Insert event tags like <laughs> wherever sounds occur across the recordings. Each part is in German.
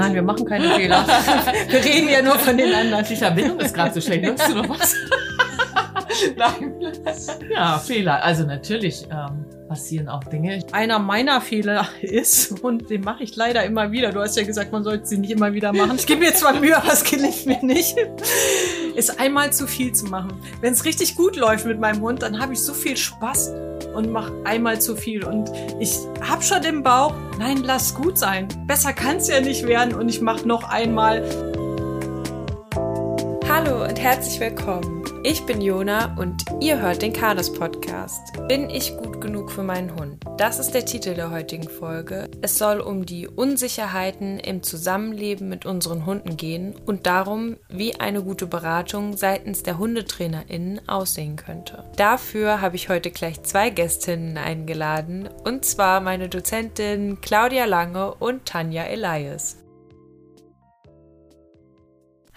Nein, wir machen keine Fehler. <laughs> wir reden ja nur von den anderen. Die Verbindung ist gerade so schlecht. Hörst du noch was? <laughs> Nein. Ja, Fehler. Also natürlich ähm, passieren auch Dinge. Einer meiner Fehler <laughs> ist, und den mache ich leider immer wieder, du hast ja gesagt, man sollte sie nicht immer wieder machen. Ich gebe mir zwar Mühe, aber es gelingt mir nicht, ist einmal zu viel zu machen. Wenn es richtig gut läuft mit meinem Hund, dann habe ich so viel Spaß und mache einmal zu viel. Und ich habe schon im Bauch, nein, lass gut sein. Besser kann es ja nicht werden und ich mache noch einmal. Hallo und herzlich willkommen. Ich bin Jona und ihr hört den Kades Podcast. Bin ich gut genug für meinen Hund? Das ist der Titel der heutigen Folge. Es soll um die Unsicherheiten im Zusammenleben mit unseren Hunden gehen und darum, wie eine gute Beratung seitens der HundetrainerInnen aussehen könnte. Dafür habe ich heute gleich zwei Gästinnen eingeladen und zwar meine Dozentin Claudia Lange und Tanja Elias.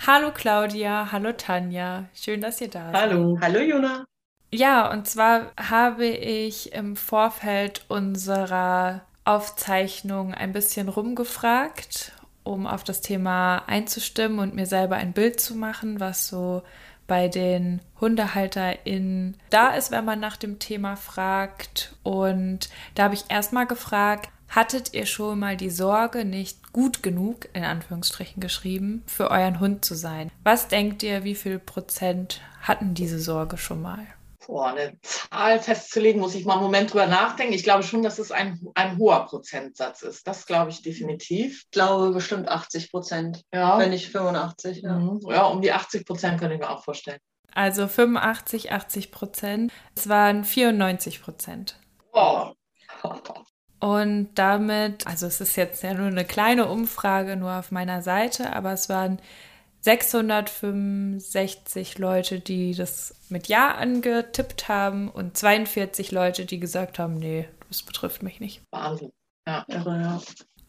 Hallo Claudia, hallo Tanja, schön, dass ihr da seid. Hallo, hallo Jona. Ja, und zwar habe ich im Vorfeld unserer Aufzeichnung ein bisschen rumgefragt, um auf das Thema einzustimmen und mir selber ein Bild zu machen, was so bei den HundehalterInnen da ist, wenn man nach dem Thema fragt. Und da habe ich erstmal gefragt, Hattet ihr schon mal die Sorge, nicht gut genug, in Anführungsstrichen geschrieben, für euren Hund zu sein? Was denkt ihr, wie viel Prozent hatten diese Sorge schon mal? Boah, eine Zahl festzulegen, muss ich mal einen Moment drüber nachdenken. Ich glaube schon, dass es ein, ein hoher Prozentsatz ist. Das glaube ich definitiv. Ich glaube bestimmt 80 Prozent, ja. wenn nicht 85. Ja. Mhm. ja, um die 80 Prozent könnte ich mir auch vorstellen. Also 85, 80 Prozent. Es waren 94 Prozent. Oh. Und damit, also es ist jetzt ja nur eine kleine Umfrage nur auf meiner Seite, aber es waren 665 Leute, die das mit Ja angetippt haben und 42 Leute, die gesagt haben, nee, das betrifft mich nicht. Wahnsinn. Ja, irre, ja.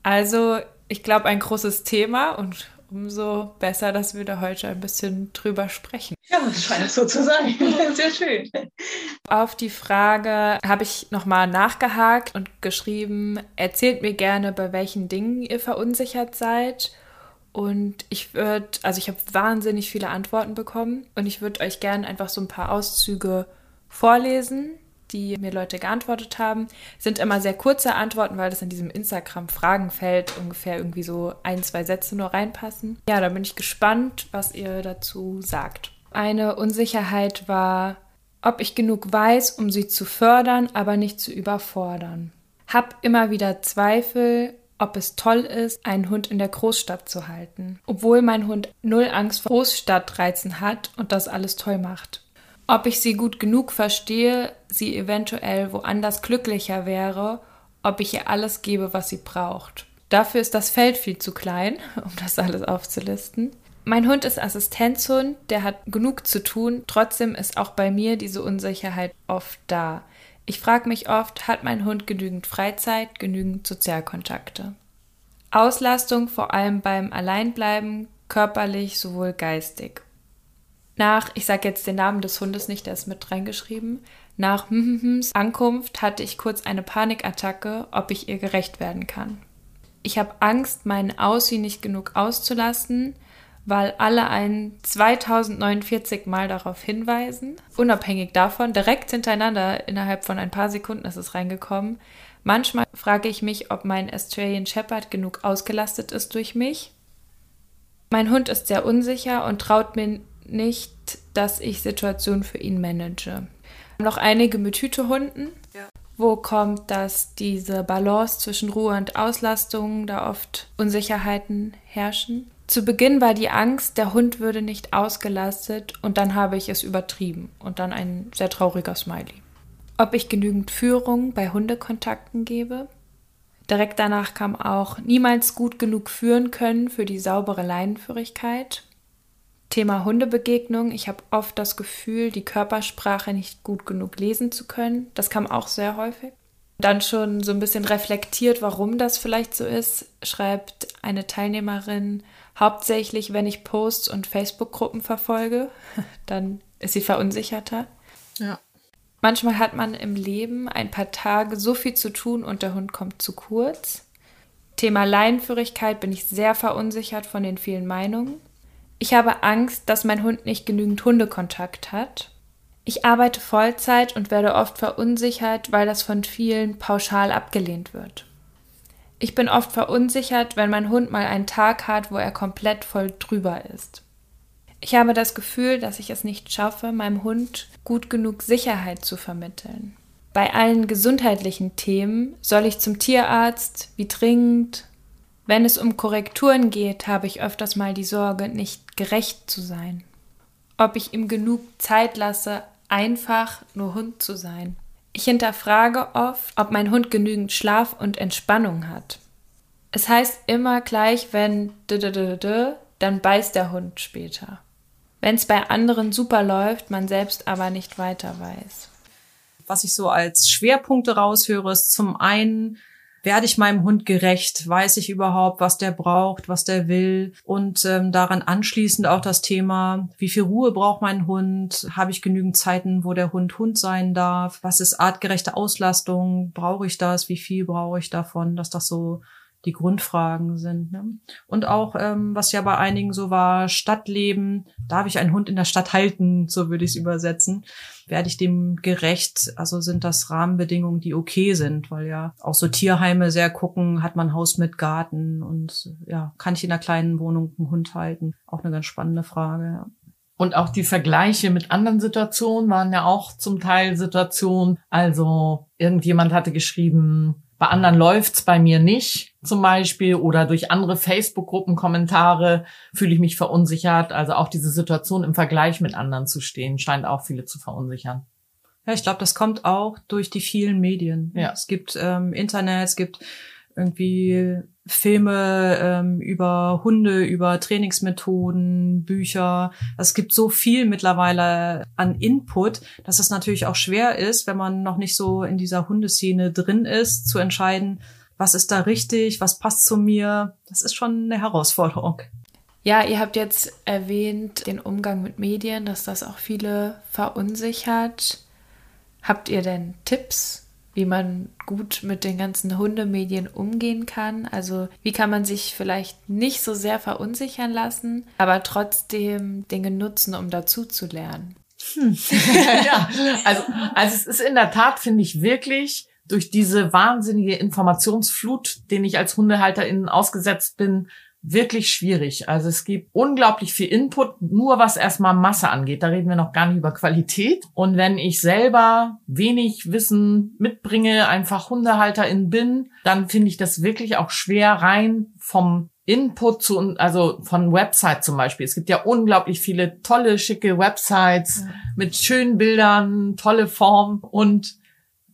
Also, ich glaube, ein großes Thema und umso besser, dass wir da heute ein bisschen drüber sprechen. Ja, das scheint so zu sein. <laughs> Sehr schön. Auf die Frage habe ich nochmal nachgehakt und geschrieben, erzählt mir gerne, bei welchen Dingen ihr verunsichert seid. Und ich würde, also ich habe wahnsinnig viele Antworten bekommen und ich würde euch gerne einfach so ein paar Auszüge vorlesen, die mir Leute geantwortet haben. Sind immer sehr kurze Antworten, weil das in diesem Instagram-Fragenfeld ungefähr irgendwie so ein, zwei Sätze nur reinpassen. Ja, da bin ich gespannt, was ihr dazu sagt. Eine Unsicherheit war, ob ich genug weiß, um sie zu fördern, aber nicht zu überfordern. Hab immer wieder Zweifel, ob es toll ist, einen Hund in der Großstadt zu halten, obwohl mein Hund null Angst vor Großstadtreizen hat und das alles toll macht ob ich sie gut genug verstehe, sie eventuell woanders glücklicher wäre, ob ich ihr alles gebe, was sie braucht. Dafür ist das Feld viel zu klein, <laughs> um das alles aufzulisten. Mein Hund ist Assistenzhund, der hat genug zu tun, trotzdem ist auch bei mir diese Unsicherheit oft da. Ich frage mich oft, hat mein Hund genügend Freizeit, genügend Sozialkontakte? Auslastung vor allem beim Alleinbleiben, körperlich sowohl geistig. Nach, ich sage jetzt den Namen des Hundes nicht, der ist mit reingeschrieben, nach Mhms Ankunft hatte ich kurz eine Panikattacke, ob ich ihr gerecht werden kann. Ich habe Angst, meinen Aussie nicht genug auszulassen, weil alle ein 2049 Mal darauf hinweisen. Unabhängig davon, direkt hintereinander, innerhalb von ein paar Sekunden ist es reingekommen. Manchmal frage ich mich, ob mein Australian Shepherd genug ausgelastet ist durch mich. Mein Hund ist sehr unsicher und traut mir nicht, dass ich Situationen für ihn manage. Noch einige mit Hütehunden. Ja. Wo kommt, dass diese Balance zwischen Ruhe und Auslastung da oft Unsicherheiten herrschen? Zu Beginn war die Angst, der Hund würde nicht ausgelastet und dann habe ich es übertrieben und dann ein sehr trauriger Smiley. Ob ich genügend Führung bei Hundekontakten gebe? Direkt danach kam auch niemals gut genug führen können für die saubere Leinenführigkeit. Thema Hundebegegnung. Ich habe oft das Gefühl, die Körpersprache nicht gut genug lesen zu können. Das kam auch sehr häufig. Dann schon so ein bisschen reflektiert, warum das vielleicht so ist, schreibt eine Teilnehmerin, hauptsächlich, wenn ich Posts und Facebook-Gruppen verfolge, <laughs> dann ist sie verunsicherter. Ja. Manchmal hat man im Leben ein paar Tage so viel zu tun und der Hund kommt zu kurz. Thema Leinenführigkeit bin ich sehr verunsichert von den vielen Meinungen. Ich habe Angst, dass mein Hund nicht genügend Hundekontakt hat. Ich arbeite Vollzeit und werde oft verunsichert, weil das von vielen pauschal abgelehnt wird. Ich bin oft verunsichert, wenn mein Hund mal einen Tag hat, wo er komplett voll drüber ist. Ich habe das Gefühl, dass ich es nicht schaffe, meinem Hund gut genug Sicherheit zu vermitteln. Bei allen gesundheitlichen Themen soll ich zum Tierarzt, wie dringend. Wenn es um Korrekturen geht, habe ich öfters mal die Sorge, nicht gerecht zu sein. Ob ich ihm genug Zeit lasse, einfach nur Hund zu sein. Ich hinterfrage oft, ob mein Hund genügend Schlaf und Entspannung hat. Es heißt immer gleich, wenn dann beißt der Hund später. Wenn es bei anderen super läuft, man selbst aber nicht weiter weiß. Was ich so als Schwerpunkte raushöre, ist zum einen werde ich meinem Hund gerecht? Weiß ich überhaupt, was der braucht, was der will? Und ähm, daran anschließend auch das Thema, wie viel Ruhe braucht mein Hund? Habe ich genügend Zeiten, wo der Hund Hund sein darf? Was ist artgerechte Auslastung? Brauche ich das? Wie viel brauche ich davon? Dass das so die Grundfragen sind. Ne? Und auch, ähm, was ja bei einigen so war, Stadtleben, darf ich einen Hund in der Stadt halten, so würde ich es übersetzen. Werde ich dem gerecht? Also sind das Rahmenbedingungen, die okay sind, weil ja auch so Tierheime sehr gucken, hat man Haus mit Garten und ja, kann ich in einer kleinen Wohnung einen Hund halten? Auch eine ganz spannende Frage. Ja. Und auch die Vergleiche mit anderen Situationen waren ja auch zum Teil Situationen. Also irgendjemand hatte geschrieben, bei anderen läuft's bei mir nicht, zum Beispiel, oder durch andere Facebook-Gruppen-Kommentare fühle ich mich verunsichert. Also auch diese Situation im Vergleich mit anderen zu stehen, scheint auch viele zu verunsichern. Ja, ich glaube, das kommt auch durch die vielen Medien. Ja. Es gibt ähm, Internet, es gibt irgendwie Filme ähm, über Hunde, über Trainingsmethoden, Bücher. Es gibt so viel mittlerweile an Input, dass es natürlich auch schwer ist, wenn man noch nicht so in dieser Hundeszene drin ist, zu entscheiden, was ist da richtig, was passt zu mir. Das ist schon eine Herausforderung. Ja, ihr habt jetzt erwähnt den Umgang mit Medien, dass das auch viele verunsichert. Habt ihr denn Tipps wie man gut mit den ganzen Hundemedien umgehen kann. Also wie kann man sich vielleicht nicht so sehr verunsichern lassen, aber trotzdem Dinge nutzen, um dazu zu lernen. Hm. <laughs> ja, also, also es ist in der Tat, finde ich, wirklich durch diese wahnsinnige Informationsflut, den ich als Hundehalterin ausgesetzt bin, wirklich schwierig. Also es gibt unglaublich viel Input, nur was erstmal Masse angeht. Da reden wir noch gar nicht über Qualität. Und wenn ich selber wenig Wissen mitbringe, einfach Hundehalterin bin, dann finde ich das wirklich auch schwer rein vom Input zu, also von Website zum Beispiel. Es gibt ja unglaublich viele tolle, schicke Websites mit schönen Bildern, tolle Form und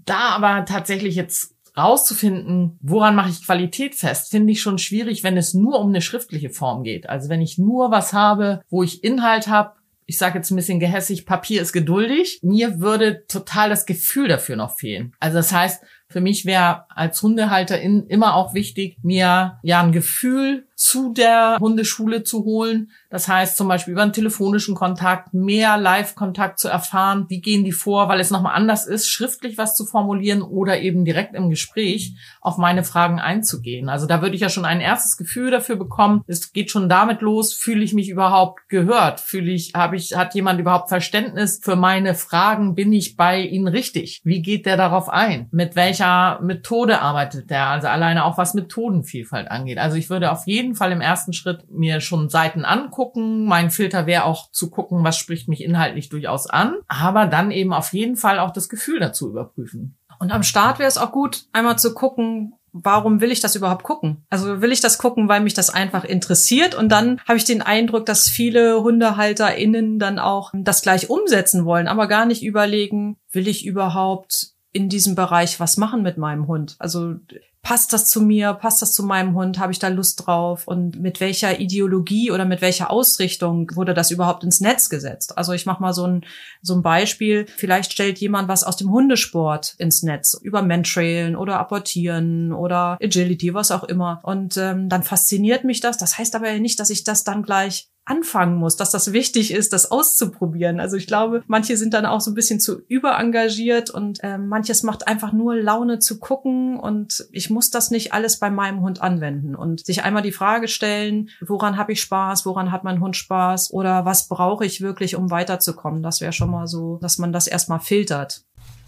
da aber tatsächlich jetzt rauszufinden, woran mache ich Qualität fest, finde ich schon schwierig, wenn es nur um eine schriftliche Form geht. Also wenn ich nur was habe, wo ich Inhalt habe, ich sage jetzt ein bisschen gehässig, Papier ist geduldig. Mir würde total das Gefühl dafür noch fehlen. Also das heißt, für mich wäre als Hundehalterin immer auch wichtig, mir ja ein Gefühl zu der Hundeschule zu holen. Das heißt zum Beispiel über einen telefonischen Kontakt, mehr Live-Kontakt zu erfahren. Wie gehen die vor, weil es nochmal anders ist, schriftlich was zu formulieren oder eben direkt im Gespräch auf meine Fragen einzugehen. Also da würde ich ja schon ein erstes Gefühl dafür bekommen. Es geht schon damit los, fühle ich mich überhaupt gehört? Fühle ich, habe ich, hat jemand überhaupt Verständnis für meine Fragen? Bin ich bei Ihnen richtig? Wie geht der darauf ein? Mit welcher Methode arbeitet der? Also alleine auch was Methodenvielfalt angeht. Also ich würde auf jeden jeden Fall im ersten Schritt mir schon Seiten angucken. Mein Filter wäre auch zu gucken, was spricht mich inhaltlich durchaus an, aber dann eben auf jeden Fall auch das Gefühl dazu überprüfen. Und am Start wäre es auch gut, einmal zu gucken, warum will ich das überhaupt gucken? Also will ich das gucken, weil mich das einfach interessiert und dann habe ich den Eindruck, dass viele HundehalterInnen dann auch das gleich umsetzen wollen, aber gar nicht überlegen, will ich überhaupt in diesem Bereich was machen mit meinem Hund? Also passt das zu mir, passt das zu meinem Hund, habe ich da Lust drauf? Und mit welcher Ideologie oder mit welcher Ausrichtung wurde das überhaupt ins Netz gesetzt? Also ich mache mal so ein, so ein Beispiel, vielleicht stellt jemand was aus dem Hundesport ins Netz, über Mentrailen oder Apportieren oder Agility, was auch immer. Und ähm, dann fasziniert mich das, das heißt aber nicht, dass ich das dann gleich anfangen muss, dass das wichtig ist, das auszuprobieren. Also ich glaube, manche sind dann auch so ein bisschen zu überengagiert und äh, manches macht einfach nur Laune zu gucken und ich muss das nicht alles bei meinem Hund anwenden und sich einmal die Frage stellen, woran habe ich Spaß, woran hat mein Hund Spaß oder was brauche ich wirklich, um weiterzukommen. Das wäre schon mal so, dass man das erstmal filtert.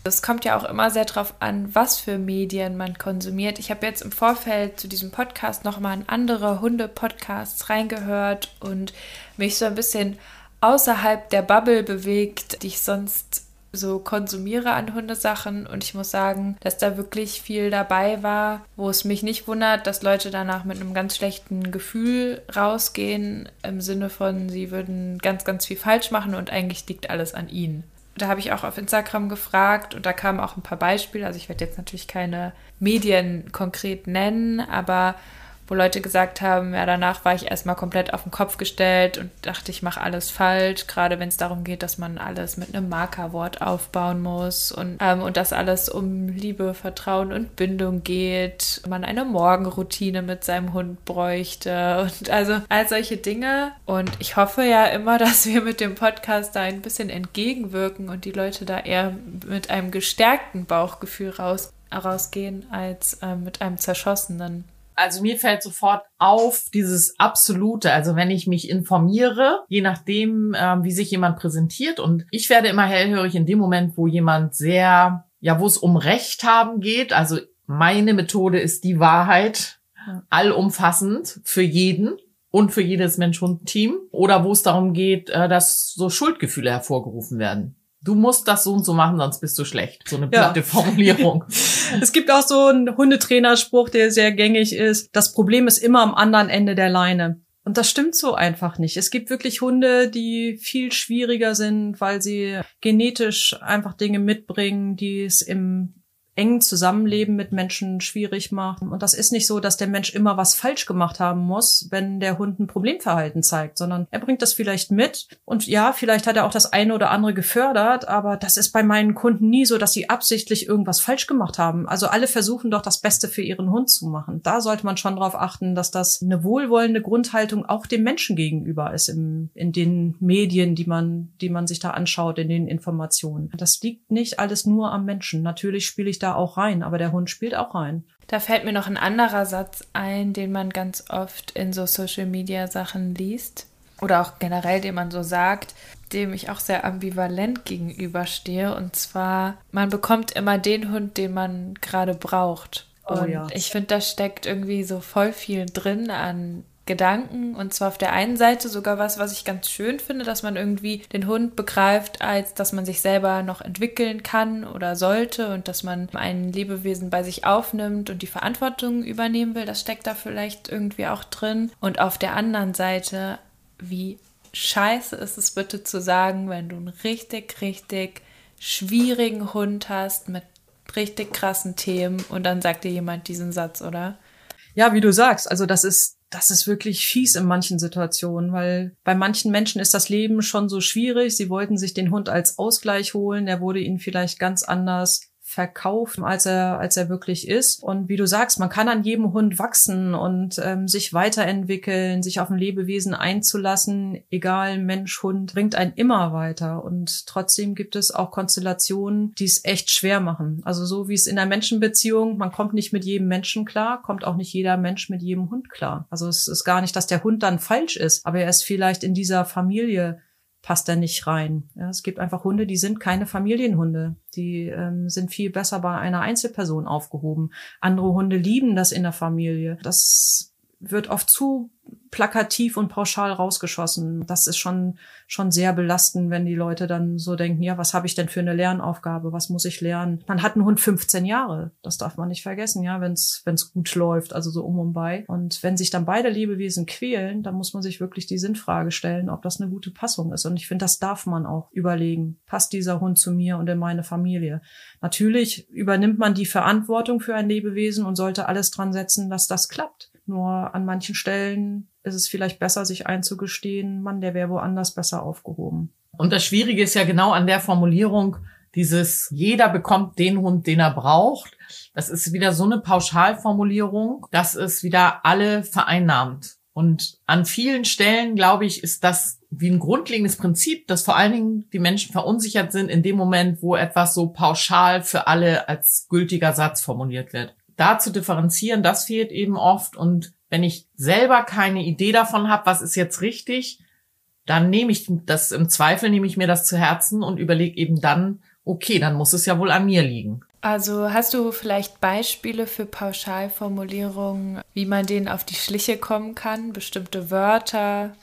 Es kommt ja auch immer sehr darauf an, was für Medien man konsumiert. Ich habe jetzt im Vorfeld zu diesem Podcast nochmal in andere Hunde-Podcasts reingehört und mich so ein bisschen außerhalb der Bubble bewegt, die ich sonst so konsumiere an Hundesachen und ich muss sagen, dass da wirklich viel dabei war, wo es mich nicht wundert, dass Leute danach mit einem ganz schlechten Gefühl rausgehen, im Sinne von, sie würden ganz, ganz viel falsch machen und eigentlich liegt alles an ihnen da habe ich auch auf Instagram gefragt und da kamen auch ein paar Beispiele. Also ich werde jetzt natürlich keine Medien konkret nennen, aber wo Leute gesagt haben, ja, danach war ich erstmal komplett auf den Kopf gestellt und dachte, ich mache alles falsch, gerade wenn es darum geht, dass man alles mit einem Markerwort aufbauen muss und, ähm, und dass alles um Liebe, Vertrauen und Bindung geht, man eine Morgenroutine mit seinem Hund bräuchte und also all solche Dinge. Und ich hoffe ja immer, <laughs> dass wir mit dem Podcast da ein bisschen entgegenwirken und die Leute da eher mit einem gestärkten Bauchgefühl raus, rausgehen als äh, mit einem zerschossenen also mir fällt sofort auf dieses absolute, also wenn ich mich informiere, je nachdem, äh, wie sich jemand präsentiert. Und ich werde immer hellhörig in dem Moment, wo jemand sehr, ja, wo es um Recht haben geht, also meine Methode ist die Wahrheit, allumfassend für jeden und für jedes Mensch-Hund-Team oder wo es darum geht, äh, dass so Schuldgefühle hervorgerufen werden du musst das so und so machen, sonst bist du schlecht. So eine platte ja. <laughs> Formulierung. es gibt auch so einen Hundetrainerspruch, der sehr gängig ist. Das Problem ist immer am anderen Ende der Leine. Und das stimmt so einfach nicht. Es gibt wirklich Hunde, die viel schwieriger sind, weil sie genetisch einfach Dinge mitbringen, die es im engen Zusammenleben mit Menschen schwierig macht. Und das ist nicht so, dass der Mensch immer was falsch gemacht haben muss, wenn der Hund ein Problemverhalten zeigt, sondern er bringt das vielleicht mit. Und ja, vielleicht hat er auch das eine oder andere gefördert, aber das ist bei meinen Kunden nie so, dass sie absichtlich irgendwas falsch gemacht haben. Also alle versuchen doch das Beste für ihren Hund zu machen. Da sollte man schon darauf achten, dass das eine wohlwollende Grundhaltung auch dem Menschen gegenüber ist im, in den Medien, die man, die man sich da anschaut, in den Informationen. Das liegt nicht alles nur am Menschen. Natürlich spiele ich da auch rein, aber der Hund spielt auch rein. Da fällt mir noch ein anderer Satz ein, den man ganz oft in so Social Media Sachen liest oder auch generell, den man so sagt, dem ich auch sehr ambivalent gegenüberstehe. Und zwar, man bekommt immer den Hund, den man gerade braucht. Oh und oh ja. ich finde, da steckt irgendwie so voll viel drin an Gedanken und zwar auf der einen Seite sogar was, was ich ganz schön finde, dass man irgendwie den Hund begreift, als dass man sich selber noch entwickeln kann oder sollte und dass man ein Lebewesen bei sich aufnimmt und die Verantwortung übernehmen will. Das steckt da vielleicht irgendwie auch drin. Und auf der anderen Seite, wie scheiße ist es bitte zu sagen, wenn du einen richtig, richtig schwierigen Hund hast mit richtig krassen Themen und dann sagt dir jemand diesen Satz, oder? Ja, wie du sagst, also das ist das ist wirklich fies in manchen Situationen, weil bei manchen Menschen ist das Leben schon so schwierig. Sie wollten sich den Hund als Ausgleich holen. Der wurde ihnen vielleicht ganz anders verkauft, als er, als er wirklich ist. Und wie du sagst, man kann an jedem Hund wachsen und ähm, sich weiterentwickeln, sich auf ein Lebewesen einzulassen, egal Mensch, Hund, bringt einen immer weiter. Und trotzdem gibt es auch Konstellationen, die es echt schwer machen. Also so wie es in der Menschenbeziehung, man kommt nicht mit jedem Menschen klar, kommt auch nicht jeder Mensch mit jedem Hund klar. Also es ist gar nicht, dass der Hund dann falsch ist, aber er ist vielleicht in dieser Familie passt da nicht rein. Ja, es gibt einfach Hunde, die sind keine Familienhunde. Die ähm, sind viel besser bei einer Einzelperson aufgehoben. Andere Hunde lieben das in der Familie. Das wird oft zu plakativ und pauschal rausgeschossen. Das ist schon, schon sehr belastend, wenn die Leute dann so denken, ja, was habe ich denn für eine Lernaufgabe? Was muss ich lernen? Man hat einen Hund 15 Jahre. Das darf man nicht vergessen, ja, wenn es gut läuft, also so um und bei. Und wenn sich dann beide Lebewesen quälen, dann muss man sich wirklich die Sinnfrage stellen, ob das eine gute Passung ist. Und ich finde, das darf man auch überlegen. Passt dieser Hund zu mir und in meine Familie? Natürlich übernimmt man die Verantwortung für ein Lebewesen und sollte alles dran setzen, dass das klappt. Nur an manchen Stellen ist es vielleicht besser, sich einzugestehen, Mann, der wäre woanders besser aufgehoben. Und das Schwierige ist ja genau an der Formulierung, dieses jeder bekommt den Hund, den er braucht. Das ist wieder so eine Pauschalformulierung, dass es wieder alle vereinnahmt. Und an vielen Stellen, glaube ich, ist das wie ein grundlegendes Prinzip, dass vor allen Dingen die Menschen verunsichert sind in dem Moment, wo etwas so pauschal für alle als gültiger Satz formuliert wird. Da zu differenzieren, das fehlt eben oft. Und wenn ich selber keine Idee davon habe, was ist jetzt richtig, dann nehme ich das im Zweifel, nehme ich mir das zu Herzen und überlege eben dann, okay, dann muss es ja wohl an mir liegen. Also hast du vielleicht Beispiele für Pauschalformulierungen, wie man denen auf die Schliche kommen kann? Bestimmte Wörter?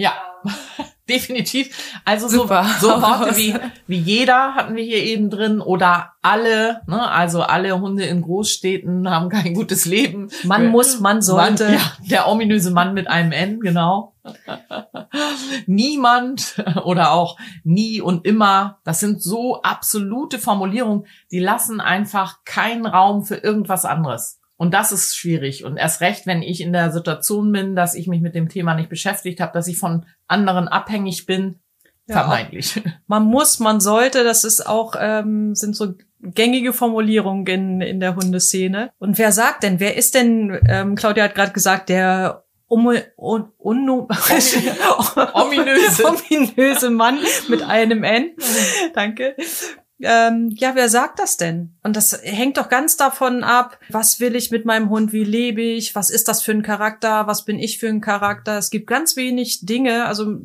Ja, <laughs> definitiv. Also so, so <laughs> Worte wie, wie jeder hatten wir hier eben drin oder alle, ne? also alle Hunde in Großstädten haben kein gutes Leben. Man muss, man sollte. Man, ja, der ominöse Mann mit einem N, genau. <laughs> Niemand oder auch nie und immer. Das sind so absolute Formulierungen, die lassen einfach keinen Raum für irgendwas anderes. Und das ist schwierig. Und erst recht, wenn ich in der Situation bin, dass ich mich mit dem Thema nicht beschäftigt habe, dass ich von anderen abhängig bin, ja, vermeintlich. <laughs> Man muss, man sollte, das ist auch, ähm, sind so gängige Formulierungen in, in der Hundeszene. Und wer sagt denn, wer ist denn, ähm, Claudia hat gerade gesagt, der um, un, un, ominöse. <laughs> ominöse Mann mit einem N. Danke ähm, ja, wer sagt das denn? Und das hängt doch ganz davon ab, was will ich mit meinem Hund, wie lebe ich, was ist das für ein Charakter, was bin ich für ein Charakter. Es gibt ganz wenig Dinge, also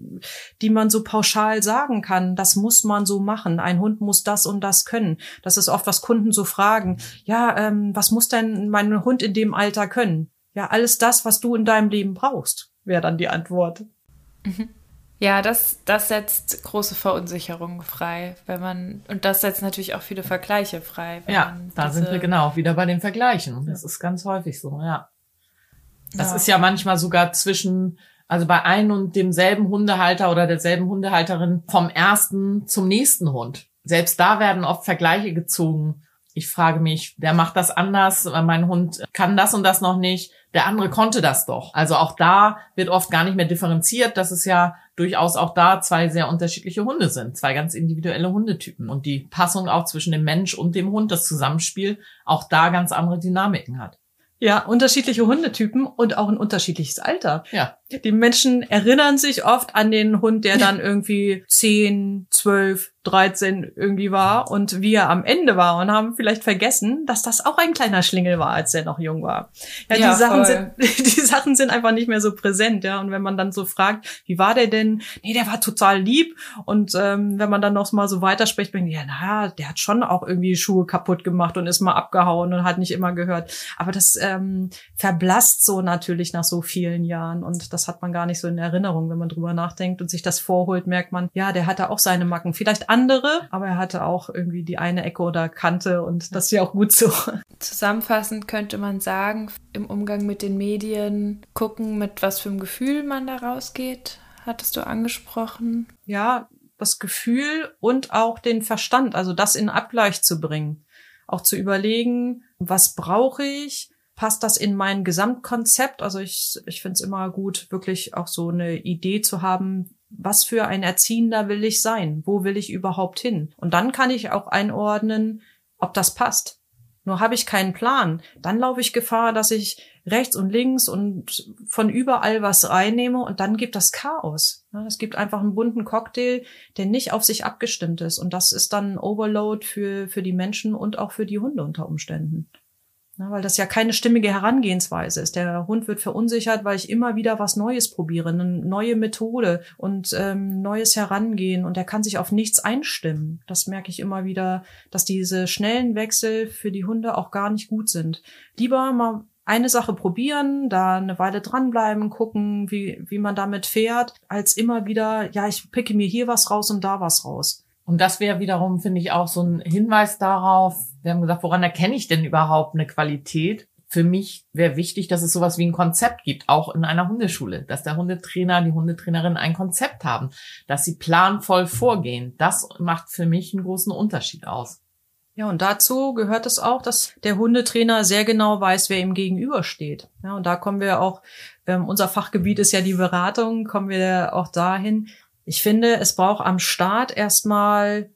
die man so pauschal sagen kann. Das muss man so machen. Ein Hund muss das und das können. Das ist oft, was Kunden so fragen. Ja, ähm, was muss denn mein Hund in dem Alter können? Ja, alles das, was du in deinem Leben brauchst, wäre dann die Antwort. Mhm. Ja, das, das setzt große Verunsicherung frei, wenn man, und das setzt natürlich auch viele Vergleiche frei. Ja, da sind wir genau wieder bei den Vergleichen. Das ist ganz häufig so, ja. Das ja. ist ja manchmal sogar zwischen, also bei einem und demselben Hundehalter oder derselben Hundehalterin vom ersten zum nächsten Hund. Selbst da werden oft Vergleiche gezogen. Ich frage mich, der macht das anders, mein Hund kann das und das noch nicht, der andere konnte das doch. Also auch da wird oft gar nicht mehr differenziert. Das ist ja durchaus auch da zwei sehr unterschiedliche Hunde sind, zwei ganz individuelle Hundetypen und die Passung auch zwischen dem Mensch und dem Hund, das Zusammenspiel, auch da ganz andere Dynamiken hat. Ja, unterschiedliche Hundetypen und auch ein unterschiedliches Alter. Ja. Die Menschen erinnern sich oft an den Hund, der dann <laughs> irgendwie 10, 12, 13 irgendwie war und wie er am Ende war und haben vielleicht vergessen, dass das auch ein kleiner Schlingel war, als er noch jung war. Ja, ja die Sachen sind, <laughs> die Sachen sind einfach nicht mehr so präsent, ja. Und wenn man dann so fragt, wie war der denn? Nee, der war total lieb. Und ähm, wenn man dann noch mal so weiterspricht, bin ich, ja, naja, der hat schon auch irgendwie Schuhe kaputt gemacht und ist mal abgehauen und hat nicht immer gehört. Aber das ähm, verblasst so natürlich nach so vielen Jahren und das hat man gar nicht so in Erinnerung, wenn man drüber nachdenkt und sich das vorholt, merkt man, ja, der hatte auch seine Macken. Vielleicht andere, aber er hatte auch irgendwie die eine Ecke oder Kante und das ist ja auch gut so. Zusammenfassend könnte man sagen, im Umgang mit den Medien gucken, mit was für einem Gefühl man da rausgeht, hattest du angesprochen. Ja, das Gefühl und auch den Verstand, also das in Abgleich zu bringen. Auch zu überlegen, was brauche ich? Passt das in mein Gesamtkonzept? Also ich, ich finde es immer gut, wirklich auch so eine Idee zu haben, was für ein Erziehender will ich sein? Wo will ich überhaupt hin? Und dann kann ich auch einordnen, ob das passt. Nur habe ich keinen Plan, dann laufe ich Gefahr, dass ich rechts und links und von überall was reinnehme und dann gibt das Chaos. Es gibt einfach einen bunten Cocktail, der nicht auf sich abgestimmt ist und das ist dann Overload für, für die Menschen und auch für die Hunde unter Umständen. Na, weil das ja keine stimmige Herangehensweise ist. Der Hund wird verunsichert, weil ich immer wieder was Neues probiere, eine neue Methode und ähm, neues Herangehen und er kann sich auf nichts einstimmen. Das merke ich immer wieder, dass diese schnellen Wechsel für die Hunde auch gar nicht gut sind. Lieber mal eine Sache probieren, da eine Weile dranbleiben, gucken, wie, wie man damit fährt, als immer wieder, ja, ich picke mir hier was raus und da was raus. Und das wäre wiederum, finde ich, auch so ein Hinweis darauf, wir haben gesagt, woran erkenne ich denn überhaupt eine Qualität? Für mich wäre wichtig, dass es sowas wie ein Konzept gibt, auch in einer Hundeschule, dass der Hundetrainer, die Hundetrainerin ein Konzept haben, dass sie planvoll vorgehen. Das macht für mich einen großen Unterschied aus. Ja, und dazu gehört es auch, dass der Hundetrainer sehr genau weiß, wer ihm gegenübersteht. Ja, und da kommen wir auch, ähm, unser Fachgebiet ist ja die Beratung, kommen wir auch dahin, ich finde, es braucht am Start erstmal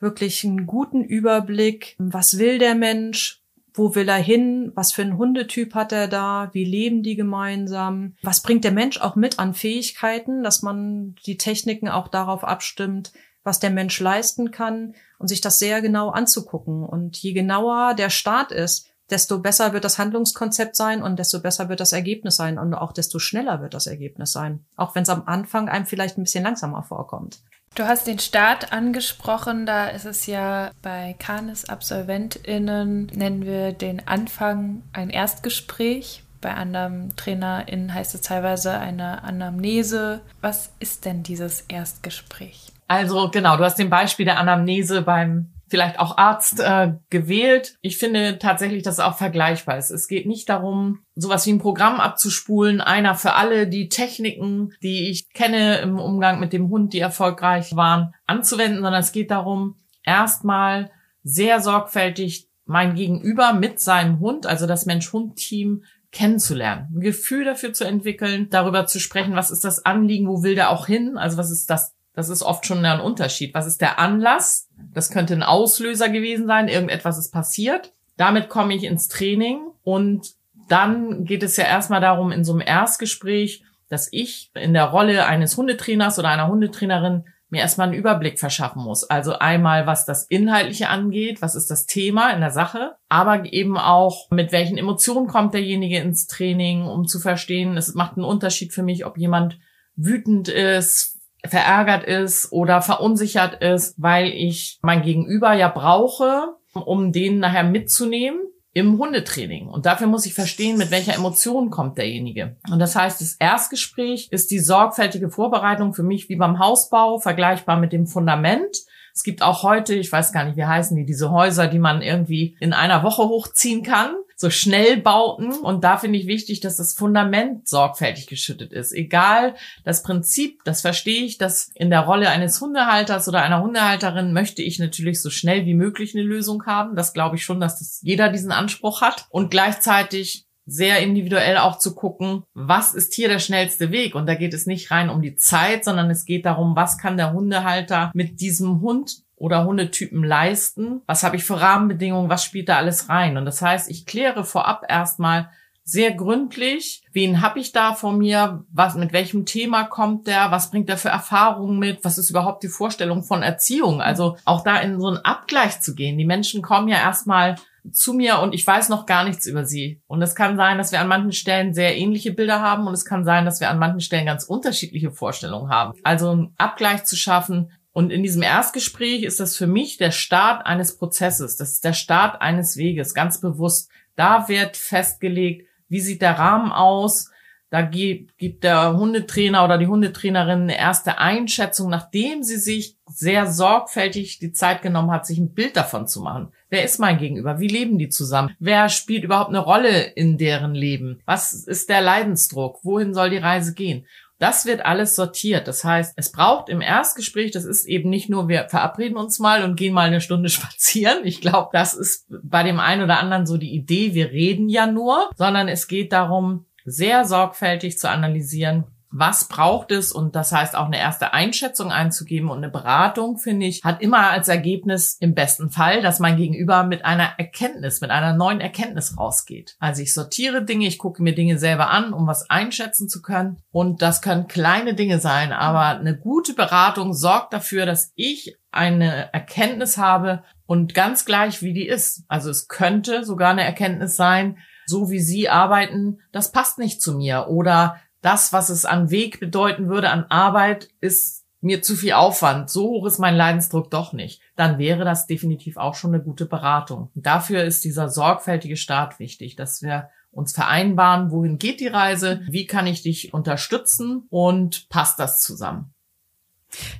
wirklich einen guten Überblick. Was will der Mensch? wo will er hin, was für einen Hundetyp hat er da, wie leben die gemeinsam, was bringt der Mensch auch mit an Fähigkeiten, dass man die Techniken auch darauf abstimmt, was der Mensch leisten kann und sich das sehr genau anzugucken. Und je genauer der Start ist, desto besser wird das Handlungskonzept sein und desto besser wird das Ergebnis sein und auch desto schneller wird das Ergebnis sein. Auch wenn es am Anfang einem vielleicht ein bisschen langsamer vorkommt. Du hast den Start angesprochen, da ist es ja bei Canis AbsolventInnen, nennen wir den Anfang ein Erstgespräch. Bei anderen TrainerInnen heißt es teilweise eine Anamnese. Was ist denn dieses Erstgespräch? Also genau, du hast den Beispiel der Anamnese beim vielleicht auch Arzt äh, gewählt. Ich finde tatsächlich, dass es auch vergleichbar ist. Es geht nicht darum, sowas wie ein Programm abzuspulen, einer für alle, die Techniken, die ich kenne im Umgang mit dem Hund, die erfolgreich waren, anzuwenden, sondern es geht darum, erstmal sehr sorgfältig mein Gegenüber mit seinem Hund, also das Mensch-Hund-Team, kennenzulernen, ein Gefühl dafür zu entwickeln, darüber zu sprechen, was ist das Anliegen, wo will der auch hin, also was ist das das ist oft schon ein Unterschied. Was ist der Anlass? Das könnte ein Auslöser gewesen sein. Irgendetwas ist passiert. Damit komme ich ins Training und dann geht es ja erstmal darum, in so einem Erstgespräch, dass ich in der Rolle eines Hundetrainers oder einer Hundetrainerin mir erstmal einen Überblick verschaffen muss. Also einmal, was das Inhaltliche angeht, was ist das Thema in der Sache, aber eben auch, mit welchen Emotionen kommt derjenige ins Training, um zu verstehen, es macht einen Unterschied für mich, ob jemand wütend ist, verärgert ist oder verunsichert ist, weil ich mein Gegenüber ja brauche, um den nachher mitzunehmen im Hundetraining. Und dafür muss ich verstehen, mit welcher Emotion kommt derjenige. Und das heißt, das Erstgespräch ist die sorgfältige Vorbereitung für mich wie beim Hausbau, vergleichbar mit dem Fundament. Es gibt auch heute, ich weiß gar nicht, wie heißen die, diese Häuser, die man irgendwie in einer Woche hochziehen kann so Schnellbauten. Und da finde ich wichtig, dass das Fundament sorgfältig geschüttet ist. Egal, das Prinzip, das verstehe ich, dass in der Rolle eines Hundehalters oder einer Hundehalterin möchte ich natürlich so schnell wie möglich eine Lösung haben. Das glaube ich schon, dass das jeder diesen Anspruch hat. Und gleichzeitig sehr individuell auch zu gucken, was ist hier der schnellste Weg? Und da geht es nicht rein um die Zeit, sondern es geht darum, was kann der Hundehalter mit diesem Hund oder Hundetypen leisten? Was habe ich für Rahmenbedingungen? Was spielt da alles rein? Und das heißt, ich kläre vorab erstmal sehr gründlich, wen habe ich da vor mir, was mit welchem Thema kommt der, was bringt er für Erfahrungen mit, was ist überhaupt die Vorstellung von Erziehung? Also auch da in so einen Abgleich zu gehen. Die Menschen kommen ja erstmal zu mir und ich weiß noch gar nichts über sie. Und es kann sein, dass wir an manchen Stellen sehr ähnliche Bilder haben und es kann sein, dass wir an manchen Stellen ganz unterschiedliche Vorstellungen haben. Also einen Abgleich zu schaffen, und in diesem Erstgespräch ist das für mich der Start eines Prozesses. Das ist der Start eines Weges, ganz bewusst. Da wird festgelegt, wie sieht der Rahmen aus. Da gibt der Hundetrainer oder die Hundetrainerin eine erste Einschätzung, nachdem sie sich sehr sorgfältig die Zeit genommen hat, sich ein Bild davon zu machen. Wer ist mein Gegenüber? Wie leben die zusammen? Wer spielt überhaupt eine Rolle in deren Leben? Was ist der Leidensdruck? Wohin soll die Reise gehen? Das wird alles sortiert. Das heißt, es braucht im Erstgespräch, das ist eben nicht nur, wir verabreden uns mal und gehen mal eine Stunde <laughs> spazieren. Ich glaube, das ist bei dem einen oder anderen so die Idee, wir reden ja nur, sondern es geht darum, sehr sorgfältig zu analysieren, was braucht es und das heißt auch eine erste Einschätzung einzugeben und eine Beratung, finde ich, hat immer als Ergebnis im besten Fall, dass mein Gegenüber mit einer Erkenntnis, mit einer neuen Erkenntnis rausgeht. Also ich sortiere Dinge, ich gucke mir Dinge selber an, um was einschätzen zu können und das können kleine Dinge sein, aber eine gute Beratung sorgt dafür, dass ich eine Erkenntnis habe und ganz gleich, wie die ist. Also es könnte sogar eine Erkenntnis sein, so wie Sie arbeiten, das passt nicht zu mir oder das, was es an Weg bedeuten würde, an Arbeit, ist mir zu viel Aufwand. So hoch ist mein Leidensdruck doch nicht. Dann wäre das definitiv auch schon eine gute Beratung. dafür ist dieser sorgfältige Start wichtig, dass wir uns vereinbaren, wohin geht die Reise, wie kann ich dich unterstützen und passt das zusammen.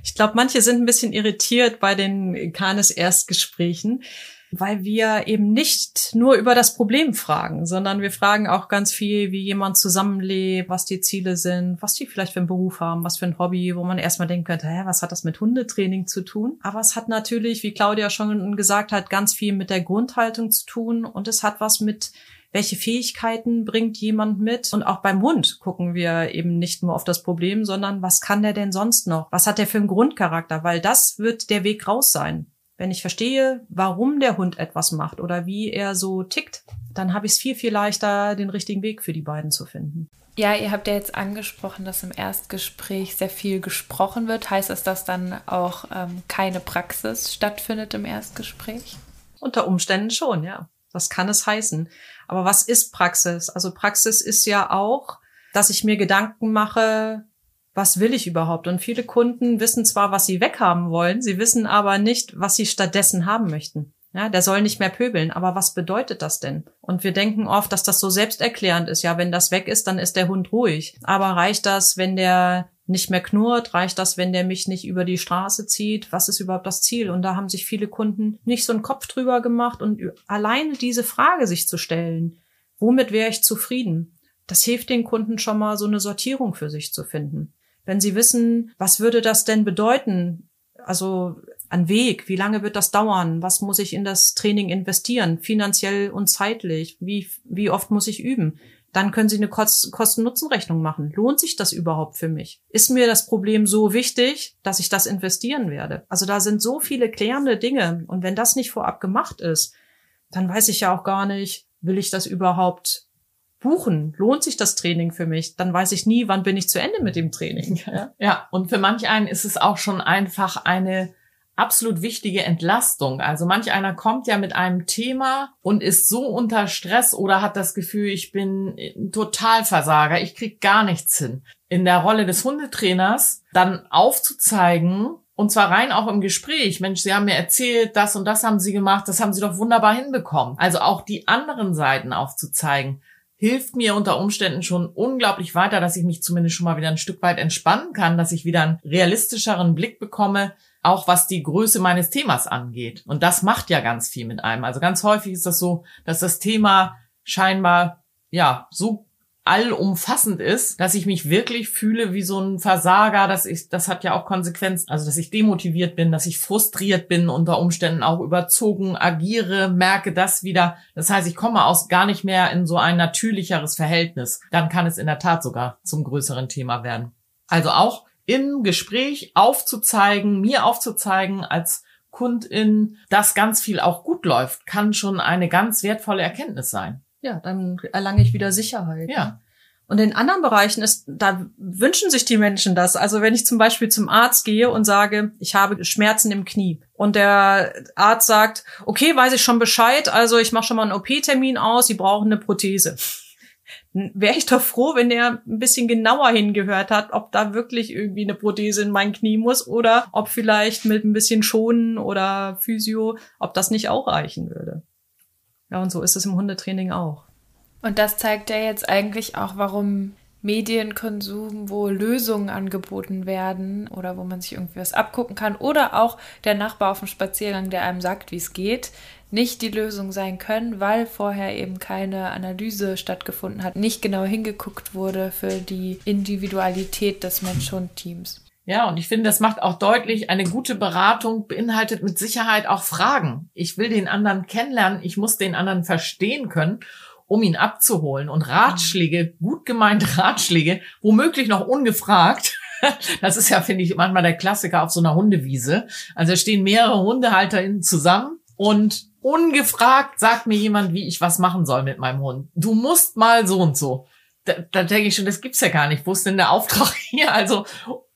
Ich glaube, manche sind ein bisschen irritiert bei den Kanes-Erstgesprächen weil wir eben nicht nur über das Problem fragen, sondern wir fragen auch ganz viel, wie jemand zusammenlebt, was die Ziele sind, was die vielleicht für einen Beruf haben, was für ein Hobby, wo man erstmal denken könnte, hä, was hat das mit Hundetraining zu tun? Aber es hat natürlich, wie Claudia schon gesagt hat, ganz viel mit der Grundhaltung zu tun und es hat was mit welche Fähigkeiten bringt jemand mit? Und auch beim Hund gucken wir eben nicht nur auf das Problem, sondern was kann der denn sonst noch? Was hat der für einen Grundcharakter? Weil das wird der Weg raus sein Wenn ich verstehe, warum der Hund etwas macht oder wie er so tickt, dann habe ich es viel, viel leichter, den richtigen Weg für die beiden zu finden. Ja, ihr habt ja jetzt angesprochen, dass im Erstgespräch sehr viel gesprochen wird. Heißt das, dass dann auch ähm, keine Praxis stattfindet im Erstgespräch? Unter Umständen schon, ja. Das kann es heißen. Aber was ist Praxis? Also Praxis ist ja auch, dass ich mir Gedanken mache, was will ich überhaupt? Und viele Kunden wissen zwar, was sie weghaben wollen, sie wissen aber nicht, was sie stattdessen haben möchten. Ja, der soll nicht mehr pöbeln, aber was bedeutet das denn? Und wir denken oft, dass das so selbsterklärend ist. Ja, wenn das weg ist, dann ist der Hund ruhig. Aber reicht das, wenn der nicht mehr knurrt? Reicht das, wenn der mich nicht über die Straße zieht? Was ist überhaupt das Ziel? Und da haben sich viele Kunden nicht so einen Kopf drüber gemacht und alleine diese Frage sich zu stellen, womit wäre ich zufrieden? Das hilft den Kunden schon mal, so eine Sortierung für sich zu finden. Wenn sie wissen, was würde das denn bedeuten? Also an Weg? Wie lange wird das dauern? Was muss ich in das Training investieren? Finanziell und zeitlich? Wie, wie oft muss ich üben? Dann können Sie eine Kosten-Nutzen-Rechnung machen. Lohnt sich das überhaupt für mich? Ist mir das Problem so wichtig, dass ich das investieren werde? Also da sind so viele klärende Dinge. Und wenn das nicht vorab gemacht ist, dann weiß ich ja auch gar nicht, will ich das überhaupt buchen? Lohnt sich das Training für mich? Dann weiß ich nie, wann bin ich zu Ende mit dem Training. Ja, <laughs> ja. und für manch einen ist es auch schon einfach eine absolut wichtige Entlastung. Also manch einer kommt ja mit einem Thema und ist so unter Stress oder hat das Gefühl, ich bin ein Totalversager, ich krieg gar nichts hin. In der Rolle des Hundetrainers dann aufzuzeigen, und zwar rein auch im Gespräch. Mensch, Sie haben mir erzählt, das und das haben Sie gemacht, das haben Sie doch wunderbar hinbekommen. Also auch die anderen Seiten aufzuzeigen, hilft mir unter Umständen schon unglaublich weiter, dass ich mich zumindest schon mal wieder ein Stück weit entspannen kann, dass ich wieder einen realistischeren Blick bekomme, auch was die Größe meines Themas angeht. Und das macht ja ganz viel mit einem. Also ganz häufig ist das so, dass das Thema scheinbar, ja, so allumfassend ist, dass ich mich wirklich fühle wie so ein Versager, dass ich, das hat ja auch Konsequenzen, also dass ich demotiviert bin, dass ich frustriert bin, unter Umständen auch überzogen agiere, merke das wieder. Das heißt, ich komme aus gar nicht mehr in so ein natürlicheres Verhältnis. Dann kann es in der Tat sogar zum größeren Thema werden. Also auch im Gespräch aufzuzeigen, mir aufzuzeigen als Kundin, dass ganz viel auch gut läuft, kann schon eine ganz wertvolle Erkenntnis sein. Ja, dann erlange ich wieder Sicherheit. Ja. Und in anderen Bereichen ist, da wünschen sich die Menschen das. Also wenn ich zum Beispiel zum Arzt gehe und sage, ich habe Schmerzen im Knie und der Arzt sagt, okay, weiß ich schon Bescheid, also ich mache schon mal einen OP-Termin aus, Sie brauchen eine Prothese <laughs> wäre ich doch froh, wenn er ein bisschen genauer hingehört hat, ob da wirklich irgendwie eine Prothese in mein Knie muss oder ob vielleicht mit ein bisschen Schonen oder Physio, ob das nicht auch reichen würde. Ja, und so ist es im Hundetraining auch. Und das zeigt ja jetzt eigentlich auch, warum Medienkonsum, wo Lösungen angeboten werden oder wo man sich irgendwie was abgucken kann oder auch der Nachbar auf dem Spaziergang, der einem sagt, wie es geht, nicht die Lösung sein können, weil vorher eben keine Analyse stattgefunden hat, nicht genau hingeguckt wurde für die Individualität des Mensch-Hund-Teams. Ja, und ich finde, das macht auch deutlich, eine gute Beratung beinhaltet mit Sicherheit auch Fragen. Ich will den anderen kennenlernen, ich muss den anderen verstehen können um ihn abzuholen. Und Ratschläge, gut gemeinte <laughs> Ratschläge, womöglich noch ungefragt. <laughs> Das ist ja, finde ich, manchmal der Klassiker auf so einer Hundewiese. Also da stehen mehrere HundehalterInnen zusammen und ungefragt sagt mir jemand, wie ich was machen soll mit meinem Hund. Du musst mal so und so. Da, da denke ich schon, das gibt's ja gar nicht. Wo ist denn der Auftrag <laughs> hier? Also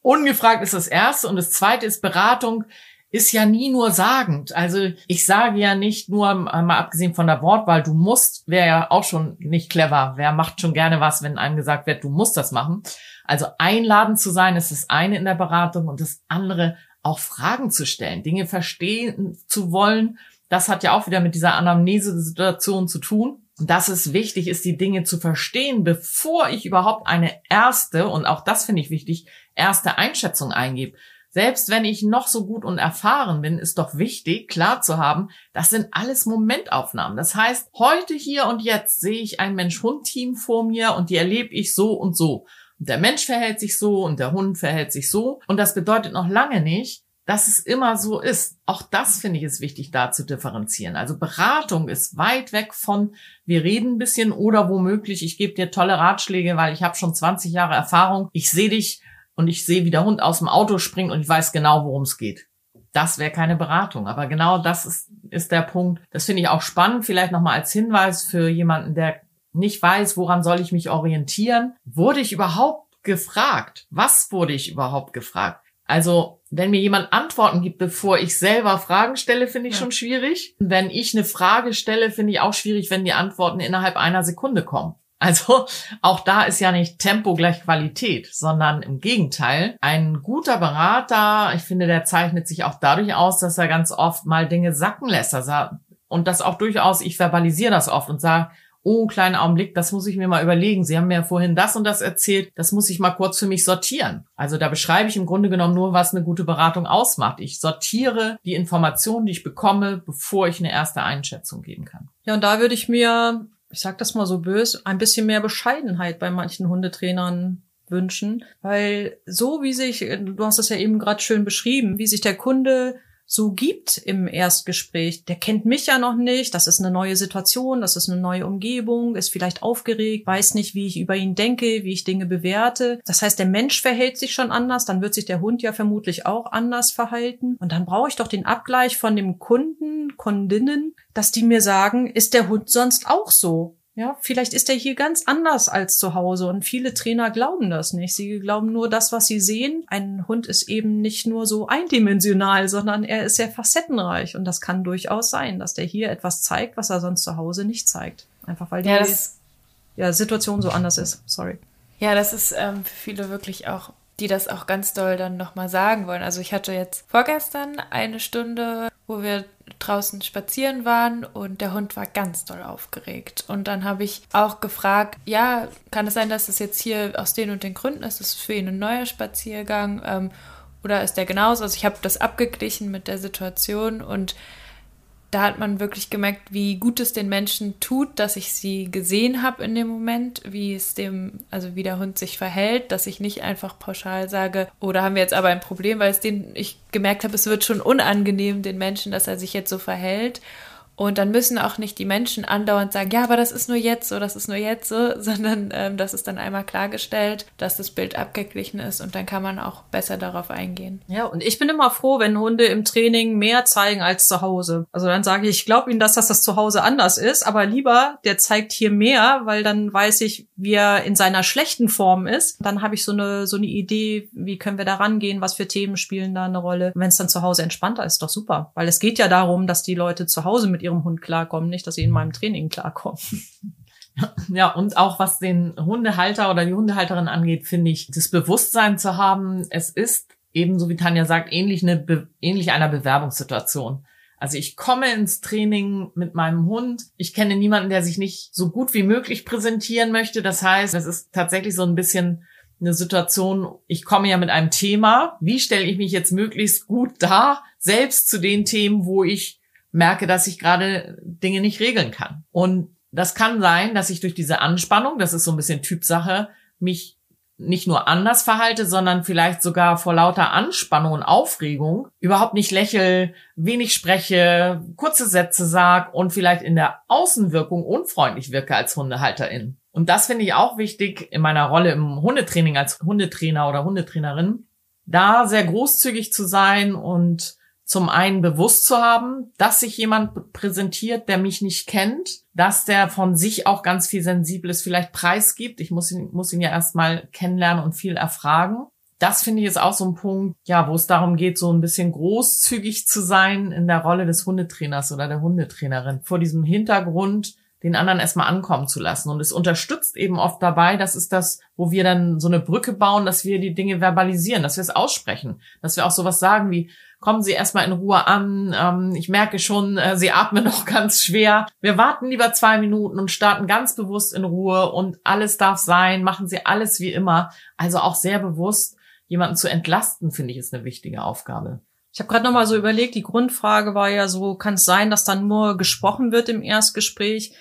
ungefragt ist das erste und das zweite ist Beratung ist ja nie nur sagend. Also ich sage ja nicht nur, mal abgesehen von der Wortwahl, du musst, wäre ja auch schon nicht clever. Wer macht schon gerne was, wenn einem gesagt wird, du musst das machen. Also einladend zu sein ist das eine in der Beratung und das andere auch Fragen zu stellen, Dinge verstehen zu wollen. Das hat ja auch wieder mit dieser Anamnese-Situation zu tun. Und dass es wichtig ist, die Dinge zu verstehen, bevor ich überhaupt eine erste, und auch das finde ich wichtig, erste Einschätzung eingebe. Selbst wenn ich noch so gut und erfahren bin, ist doch wichtig, klar zu haben, das sind alles Momentaufnahmen. Das heißt, heute, hier und jetzt sehe ich ein Mensch-Hund-Team vor mir und die erlebe ich so und so. Und der Mensch verhält sich so und der Hund verhält sich so. Und das bedeutet noch lange nicht, dass es immer so ist. Auch das finde ich ist wichtig, da zu differenzieren. Also Beratung ist weit weg von, wir reden ein bisschen oder womöglich, ich gebe dir tolle Ratschläge, weil ich habe schon 20 Jahre Erfahrung. Ich sehe dich und ich sehe, wie der Hund aus dem Auto springt und ich weiß genau, worum es geht. das wäre keine Beratung. Aber genau das ist, ist der Punkt. Das finde ich auch spannend, vielleicht nochmal als Hinweis für jemanden, der nicht weiß, woran soll ich mich orientieren. Wurde ich überhaupt gefragt? Was wurde ich überhaupt gefragt? Also, wenn mir jemand Antworten gibt, bevor ich selber Fragen stelle, finde ich ja. schon schwierig. Wenn ich eine Frage stelle, finde ich auch schwierig, wenn die Antworten innerhalb einer Sekunde kommen. Also auch da ist ja nicht Tempo gleich Qualität, sondern im Gegenteil. Ein guter Berater, ich finde, der zeichnet sich auch dadurch aus, dass er ganz oft mal Dinge sacken lässt. Also, und das auch durchaus, ich verbalisiere das oft und sage, oh, kleinen Augenblick, das muss ich mir mal überlegen. Sie haben mir ja vorhin das und das erzählt, das muss ich mal kurz für mich sortieren. Also da beschreibe ich im Grunde genommen nur, was eine gute Beratung ausmacht. Ich sortiere die Informationen, die ich bekomme, bevor ich eine erste Einschätzung geben kann. Ja, und da würde ich mir, ich sag das mal so böse, ein bisschen mehr Bescheidenheit bei manchen Hundetrainern wünschen, weil so wie sich, du hast es ja eben gerade schön beschrieben, wie sich der Kunde so gibt im Erstgespräch. Der kennt mich ja noch nicht, das ist eine neue Situation, das ist eine neue Umgebung, ist vielleicht aufgeregt, weiß nicht, wie ich über ihn denke, wie ich Dinge bewerte. Das heißt, der Mensch verhält sich schon anders, dann wird sich der Hund ja vermutlich auch anders verhalten. Und dann brauche ich doch den Abgleich von dem Kunden, Kundinnen, dass die mir sagen, ist der Hund sonst auch so? Ja, vielleicht ist er hier ganz anders als zu Hause und viele Trainer glauben das nicht. Sie glauben nur das, was sie sehen. Ein Hund ist eben nicht nur so eindimensional, sondern er ist sehr facettenreich und das kann durchaus sein, dass der hier etwas zeigt, was er sonst zu Hause nicht zeigt. Einfach weil die ja, ja, Situation so anders ist. Sorry. Ja, das ist ähm, für viele wirklich auch die das auch ganz doll dann nochmal sagen wollen. Also ich hatte jetzt vorgestern eine Stunde, wo wir draußen spazieren waren und der Hund war ganz doll aufgeregt. Und dann habe ich auch gefragt, ja, kann es sein, dass das jetzt hier aus den und den Gründen ist? Ist es für ihn ein neuer Spaziergang? Ähm, oder ist der genauso? Also ich habe das abgeglichen mit der Situation und da hat man wirklich gemerkt, wie gut es den Menschen tut, dass ich sie gesehen habe in dem Moment, wie es dem, also wie der Hund sich verhält, dass ich nicht einfach pauschal sage, oh, da haben wir jetzt aber ein Problem, weil es den, ich gemerkt habe, es wird schon unangenehm den Menschen, dass er sich jetzt so verhält. Und dann müssen auch nicht die Menschen andauernd sagen, ja, aber das ist nur jetzt so, das ist nur jetzt so, <laughs> sondern ähm, das ist dann einmal klargestellt, dass das Bild abgeglichen ist und dann kann man auch besser darauf eingehen. Ja, und ich bin immer froh, wenn Hunde im Training mehr zeigen als zu Hause. Also dann sage ich, ich glaube Ihnen, dass das, das zu Hause anders ist, aber lieber, der zeigt hier mehr, weil dann weiß ich, wie er in seiner schlechten Form ist. Dann habe ich so eine, so eine Idee, wie können wir da rangehen, was für Themen spielen da eine Rolle. Wenn es dann zu Hause entspannter ist, doch super. Weil es geht ja darum, dass die Leute zu Hause mit ihrem Hund klarkommen, nicht, dass sie in meinem Training klarkommen. Ja, und auch was den Hundehalter oder die Hundehalterin angeht, finde ich, das Bewusstsein zu haben, es ist ebenso wie Tanja sagt, ähnlich, eine, ähnlich einer Bewerbungssituation. Also ich komme ins Training mit meinem Hund. Ich kenne niemanden, der sich nicht so gut wie möglich präsentieren möchte. Das heißt, es ist tatsächlich so ein bisschen eine Situation, ich komme ja mit einem Thema. Wie stelle ich mich jetzt möglichst gut dar, selbst zu den Themen, wo ich merke, dass ich gerade Dinge nicht regeln kann. Und das kann sein, dass ich durch diese Anspannung, das ist so ein bisschen Typsache, mich nicht nur anders verhalte, sondern vielleicht sogar vor lauter Anspannung und Aufregung überhaupt nicht lächel, wenig spreche, kurze Sätze sag und vielleicht in der Außenwirkung unfreundlich wirke als Hundehalterin. Und das finde ich auch wichtig in meiner Rolle im Hundetraining als Hundetrainer oder Hundetrainerin, da sehr großzügig zu sein und zum einen bewusst zu haben, dass sich jemand präsentiert, der mich nicht kennt, dass der von sich auch ganz viel Sensibles vielleicht preisgibt. Ich muss ihn, muss ihn ja erstmal kennenlernen und viel erfragen. Das finde ich ist auch so ein Punkt, ja, wo es darum geht, so ein bisschen großzügig zu sein in der Rolle des Hundetrainers oder der Hundetrainerin. Vor diesem Hintergrund, den anderen erstmal ankommen zu lassen. Und es unterstützt eben oft dabei, das ist das, wo wir dann so eine Brücke bauen, dass wir die Dinge verbalisieren, dass wir es aussprechen, dass wir auch sowas sagen wie, kommen Sie erstmal in Ruhe an. Ähm, ich merke schon, äh, Sie atmen <laughs> noch ganz schwer. Wir warten lieber zwei Minuten und starten ganz bewusst in Ruhe und alles darf sein. Machen Sie alles wie immer. Also auch sehr bewusst jemanden zu entlasten, finde ich, ist eine wichtige Aufgabe. Ich habe gerade noch so überlegt, die Grundfrage war ja so, kann es sein, dass dann nur gesprochen wird im Erstgespräch?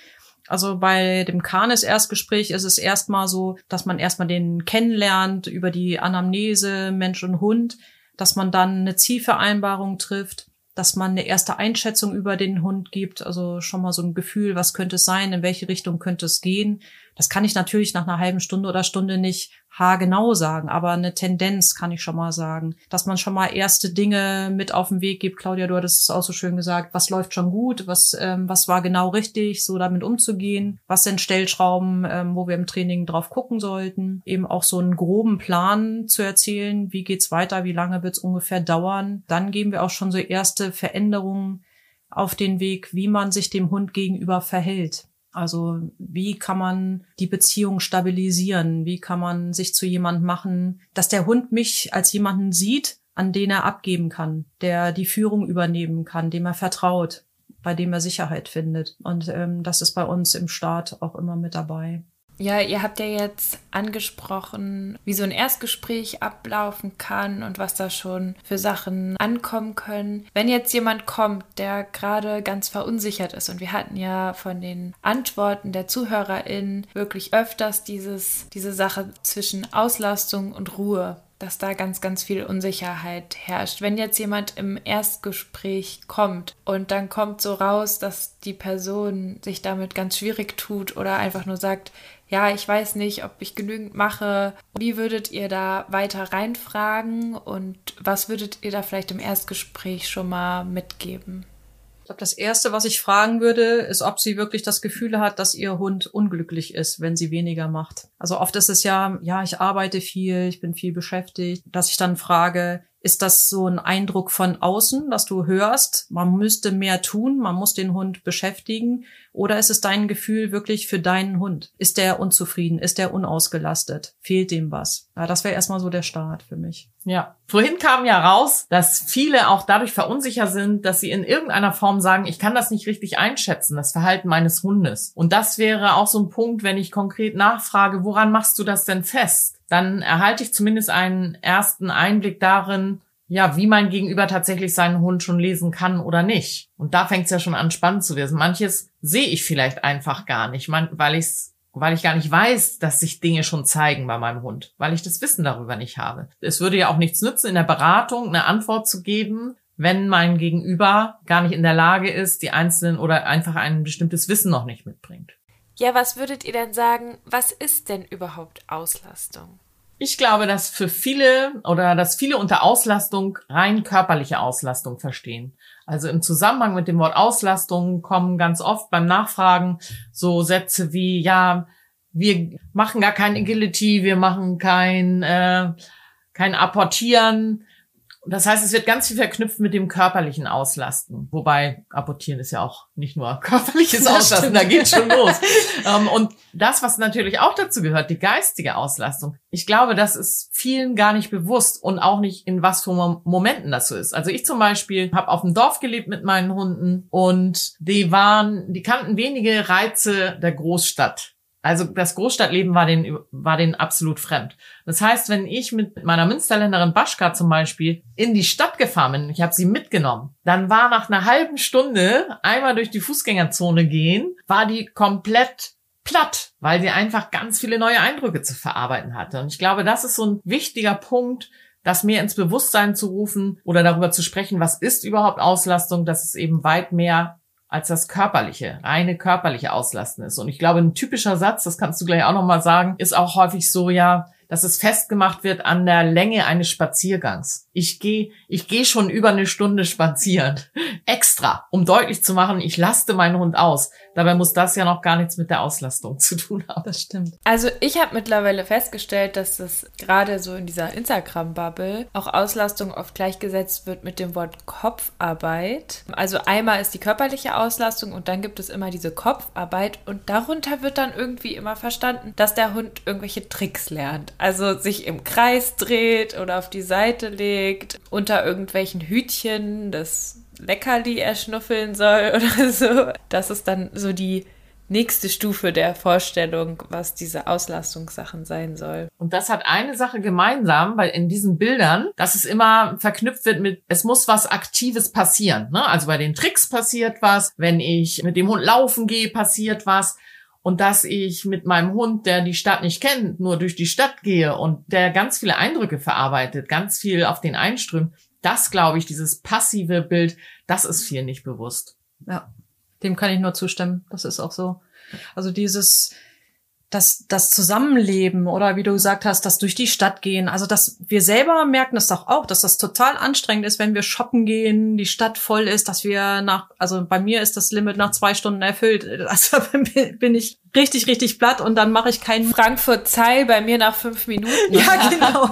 Also bei dem Kanes Erstgespräch ist es erstmal so, dass man erstmal den kennenlernt über die Anamnese Mensch und Hund dass man dann eine Zielvereinbarung trifft, dass man eine erste Einschätzung über den Hund gibt, also schon mal so ein Gefühl, was könnte es sein, in welche Richtung könnte es gehen, Das kann ich natürlich nach einer halben Stunde oder Stunde nicht haargenau sagen, aber eine Tendenz kann ich schon mal sagen, dass man schon mal erste Dinge mit auf den Weg gibt. Claudia, du hattest es auch so schön gesagt, was läuft schon gut, was, ähm, was war genau richtig, so damit umzugehen, was sind Stellschrauben, ähm, wo wir im Training drauf gucken sollten, eben auch so einen groben Plan zu erzählen, wie geht's weiter, wie lange wird's ungefähr dauern. Dann geben wir auch schon so erste Veränderungen auf den Weg, wie man sich dem Hund gegenüber verhält. Also wie kann man die Beziehung stabilisieren? Wie kann man sich zu jemand machen, dass der Hund mich als jemanden sieht, an den er abgeben kann, der die Führung übernehmen kann, dem er vertraut, bei dem er Sicherheit findet. Und ähm, das ist bei uns im Staat auch immer mit dabei. Ja, ihr habt ja jetzt angesprochen, wie so ein Erstgespräch ablaufen kann und was da schon für Sachen ankommen können. Wenn jetzt jemand kommt, der gerade ganz verunsichert ist und wir hatten ja von den Antworten der ZuhörerInnen wirklich öfters dieses, diese Sache zwischen Auslastung und Ruhe dass da ganz, ganz viel Unsicherheit herrscht. Wenn jetzt jemand im Erstgespräch kommt und dann kommt so raus, dass die Person sich damit ganz schwierig tut oder einfach nur sagt, ja, ich weiß nicht, ob ich genügend mache. Wie würdet ihr da weiter reinfragen und was würdet ihr da vielleicht im Erstgespräch schon mal mitgeben? Ich glaube, das Erste, was ich fragen würde, ist, ob sie wirklich das Gefühl hat, dass ihr Hund unglücklich ist, wenn sie weniger macht. Also oft ist es ja, ja, ich arbeite viel, ich bin viel beschäftigt, dass ich dann frage, ist das so ein Eindruck von außen, dass du hörst, man müsste mehr tun, man muss den Hund beschäftigen? Oder ist es dein Gefühl wirklich für deinen Hund? Ist der unzufrieden? Ist der unausgelastet? Fehlt dem was? Ja, das wäre erstmal so der Start für mich. Ja. Vorhin kam ja raus, dass viele auch dadurch verunsicher sind, dass sie in irgendeiner Form sagen, ich kann das nicht richtig einschätzen, das Verhalten meines Hundes. Und das wäre auch so ein Punkt, wenn ich konkret nachfrage, woran machst du das denn fest? dann erhalte ich zumindest einen ersten Einblick darin, ja, wie mein Gegenüber tatsächlich seinen Hund schon lesen kann oder nicht. Und da fängt es ja schon an, spannend zu werden. Manches sehe ich vielleicht einfach gar nicht, weil ich's weil ich gar nicht weiß, dass sich Dinge schon zeigen bei meinem Hund, weil ich das Wissen darüber nicht habe. Es würde ja auch nichts nützen, in der Beratung eine Antwort zu geben, wenn mein Gegenüber gar nicht in der Lage ist, die einzelnen oder einfach ein bestimmtes Wissen noch nicht mitbringt. Ja, was würdet ihr denn sagen, was ist denn überhaupt Auslastung? Ich glaube, dass für viele oder dass viele unter Auslastung rein körperliche Auslastung verstehen. Also im Zusammenhang mit dem Wort Auslastung kommen ganz oft beim Nachfragen so Sätze wie, ja, wir machen gar kein Agility, wir machen kein, äh, kein Apportieren, das heißt, es wird ganz viel verknüpft mit dem körperlichen Auslasten. Wobei apportieren ist ja auch nicht nur körperliches Auslasten, da geht schon los. um, <laughs> ähm, und das, was natürlich auch dazu gehört, die geistige Auslastung. Ich glaube, das ist vielen gar nicht bewusst und auch nicht in was für Momenten das so ist. Also ich zum Beispiel habe auf dem Dorf gelebt mit meinen Hunden und die waren, die kannten wenige Reize der Großstadt. Also das Großstadtleben war den, war den absolut fremd. Das heißt, wenn ich mit meiner Münsterländerin Baschka zum Beispiel in die Stadt gefahren bin, ich habe sie mitgenommen, dann war nach einer halben Stunde einmal durch die Fußgängerzone gehen, war die komplett platt, weil sie einfach ganz viele neue Eindrücke zu verarbeiten hatte. Und ich glaube, das ist so ein wichtiger Punkt, das mehr ins Bewusstsein zu rufen oder darüber zu sprechen, was ist überhaupt Auslastung, dass es eben weit mehr als das körperliche, reine körperliche Auslasten ist. Und ich glaube, ein typischer Satz, das kannst du gleich auch nochmal sagen, ist auch häufig so, ja, dass es festgemacht wird an der Länge eines Spaziergangs. Ich gehe ich geh schon über eine Stunde spazieren. <laughs> Extra, um deutlich zu machen, ich laste meinen Hund aus. Dabei muss das ja noch gar nichts mit der Auslastung <laughs> zu tun haben. Das stimmt. Also ich habe mittlerweile festgestellt, dass es gerade so in dieser Instagram-Bubble auch Auslastung oft gleichgesetzt wird mit dem Wort Kopfarbeit. Also einmal ist die körperliche Auslastung und dann gibt es immer diese Kopfarbeit und darunter wird dann irgendwie immer verstanden, dass der Hund irgendwelche Tricks lernt. Also sich im Kreis dreht oder auf die Seite legt, unter irgendwelchen Hütchen das Leckerli erschnuffeln soll <laughs> oder so. Das ist dann so die nächste Stufe der Vorstellung, was diese Auslastungssachen sein soll. Und das hat eine Sache gemeinsam, weil in diesen Bildern, dass es immer verknüpft wird mit, es muss was Aktives passieren. Ne? Also bei den Tricks passiert was, wenn ich mit dem Hund laufen gehe, passiert was und dass ich mit meinem Hund, der die Stadt nicht kennt, nur durch die Stadt gehe und der ganz viele Eindrücke verarbeitet, ganz viel auf den einströmt, das glaube ich, dieses passive Bild, das ist viel nicht bewusst. Ja, dem kann ich nur zustimmen. Das ist auch so. Also dieses, das, das Zusammenleben oder wie du gesagt hast, das durch die Stadt gehen. Also, dass wir selber merken das doch auch, dass das total anstrengend ist, wenn wir shoppen gehen, die Stadt voll ist, dass wir nach, also bei mir ist das Limit nach zwei Stunden erfüllt. <laughs> Also bin ich richtig, richtig platt und dann mache ich keinen. Frankfurt-Zeil bei mir nach fünf Minuten. ja, <laughs> genau.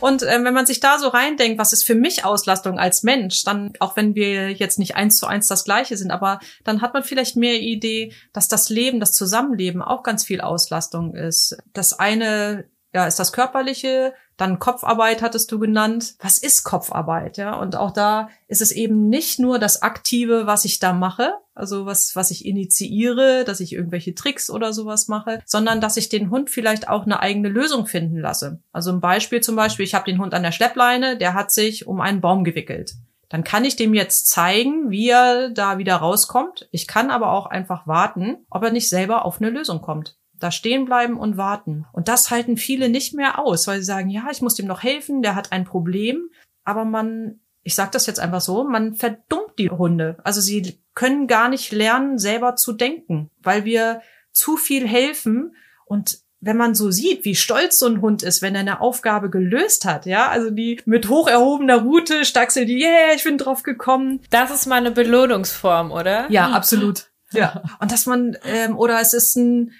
Und äh, wenn man sich da so reindenkt, was ist für mich Auslastung als Mensch, dann, auch wenn wir jetzt nicht eins zu eins das Gleiche sind, aber dann hat man vielleicht mehr Idee, dass das Leben, das Zusammenleben auch ganz viel Auslastung ist. Das eine ja, ist das Körperliche, dann Kopfarbeit hattest du genannt. Was ist Kopfarbeit? Ja, und auch da ist es eben nicht nur das Aktive, was ich da mache, also was, was ich initiiere, dass ich irgendwelche Tricks oder sowas mache, sondern dass ich den Hund vielleicht auch eine eigene Lösung finden lasse. Also ein Beispiel zum Beispiel, ich habe den Hund an der Schleppleine, der hat sich um einen Baum gewickelt. Dann kann ich dem jetzt zeigen, wie er da wieder rauskommt. Ich kann aber auch einfach warten, ob er nicht selber auf eine Lösung kommt da stehen bleiben und warten. Und das halten viele nicht mehr aus, weil sie sagen, ja, ich muss dem noch helfen, der hat ein Problem, aber man, ich sage das jetzt einfach so, man verdummt die Hunde. Also sie können gar nicht lernen, selber zu denken, weil wir zu viel helfen und wenn man so sieht, wie stolz so ein Hund ist, wenn er eine Aufgabe gelöst hat, ja, also die mit hoch erhobener Rute staxelt die, yeah, ich bin drauf gekommen. Das ist mal eine Belohnungsform, oder? Ja, absolut. Ja. Und dass man, ähm, oder es ist ein,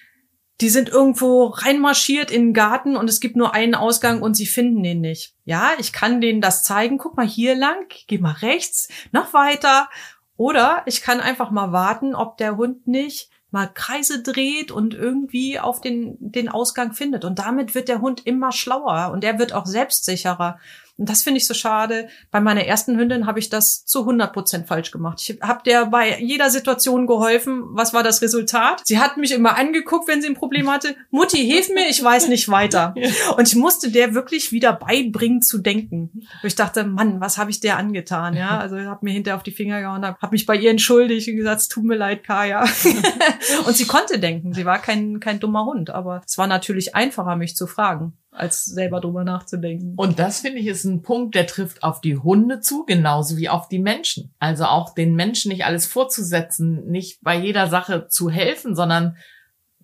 die sind irgendwo reinmarschiert in den Garten und es gibt nur einen Ausgang und sie finden den nicht. Ja, ich kann denen das zeigen. Guck mal hier lang, geh mal rechts, noch weiter. Oder ich kann einfach mal warten, ob der Hund nicht mal Kreise dreht und irgendwie auf den, den Ausgang findet. Und damit wird der Hund immer schlauer und er wird auch selbstsicherer. Und das finde ich so schade. Bei meiner ersten Hündin habe ich das zu 100 Prozent falsch gemacht. Ich habe der bei jeder Situation geholfen. Was war das Resultat? Sie hat mich immer angeguckt, wenn sie ein Problem hatte. Mutti, hilf mir, ich weiß nicht weiter. <laughs> Und ich musste der wirklich wieder beibringen zu denken. Und ich dachte, Mann, was habe ich der angetan? Ja, also habe mir hinterher auf die Finger gehauen, habe hab mich bei ihr entschuldigt und gesagt, es tut mir leid, Kaya. <laughs> und sie konnte denken. Sie war kein, kein dummer Hund. Aber es war natürlich einfacher, mich zu fragen als selber drüber nachzudenken. Und das finde ich ist ein Punkt, der trifft auf die Hunde zu, genauso wie auf die Menschen. Also auch den Menschen nicht alles vorzusetzen, nicht bei jeder Sache zu helfen, sondern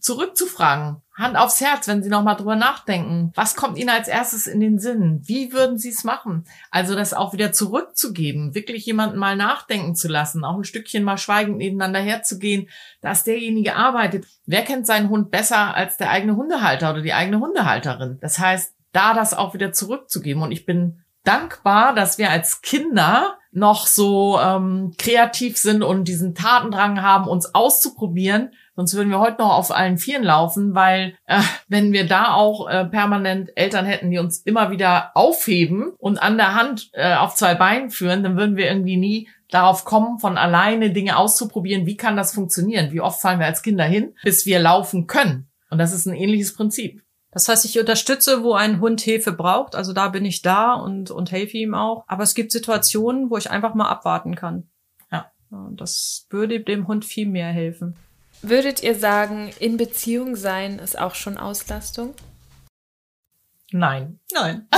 zurückzufragen. Hand aufs Herz, wenn Sie noch mal drüber nachdenken. Was kommt Ihnen als erstes in den Sinn? Wie würden Sie es machen? Also das auch wieder zurückzugeben, wirklich jemanden mal nachdenken zu lassen, auch ein Stückchen mal schweigend nebeneinander herzugehen, dass derjenige arbeitet. Wer kennt seinen Hund besser als der eigene Hundehalter oder die eigene Hundehalterin? Das heißt, da das auch wieder zurückzugeben. Und ich bin dankbar, dass wir als Kinder noch so ähm, kreativ sind und diesen Tatendrang haben, uns auszuprobieren Sonst würden wir heute noch auf allen Vieren laufen, weil äh, wenn wir da auch äh, permanent Eltern hätten, die uns immer wieder aufheben und an der Hand äh, auf zwei Beinen führen, dann würden wir irgendwie nie darauf kommen, von alleine Dinge auszuprobieren. Wie kann das funktionieren? Wie oft fallen wir als Kinder hin, bis wir laufen können? Und das ist ein ähnliches Prinzip. Das heißt, ich unterstütze, wo ein Hund Hilfe braucht. Also da bin ich da und, und helfe ihm auch. Aber es gibt Situationen, wo ich einfach mal abwarten kann. Ja. Und das würde dem Hund viel mehr helfen. Würdet ihr sagen, in Beziehung sein ist auch schon Auslastung? Nein. Nein.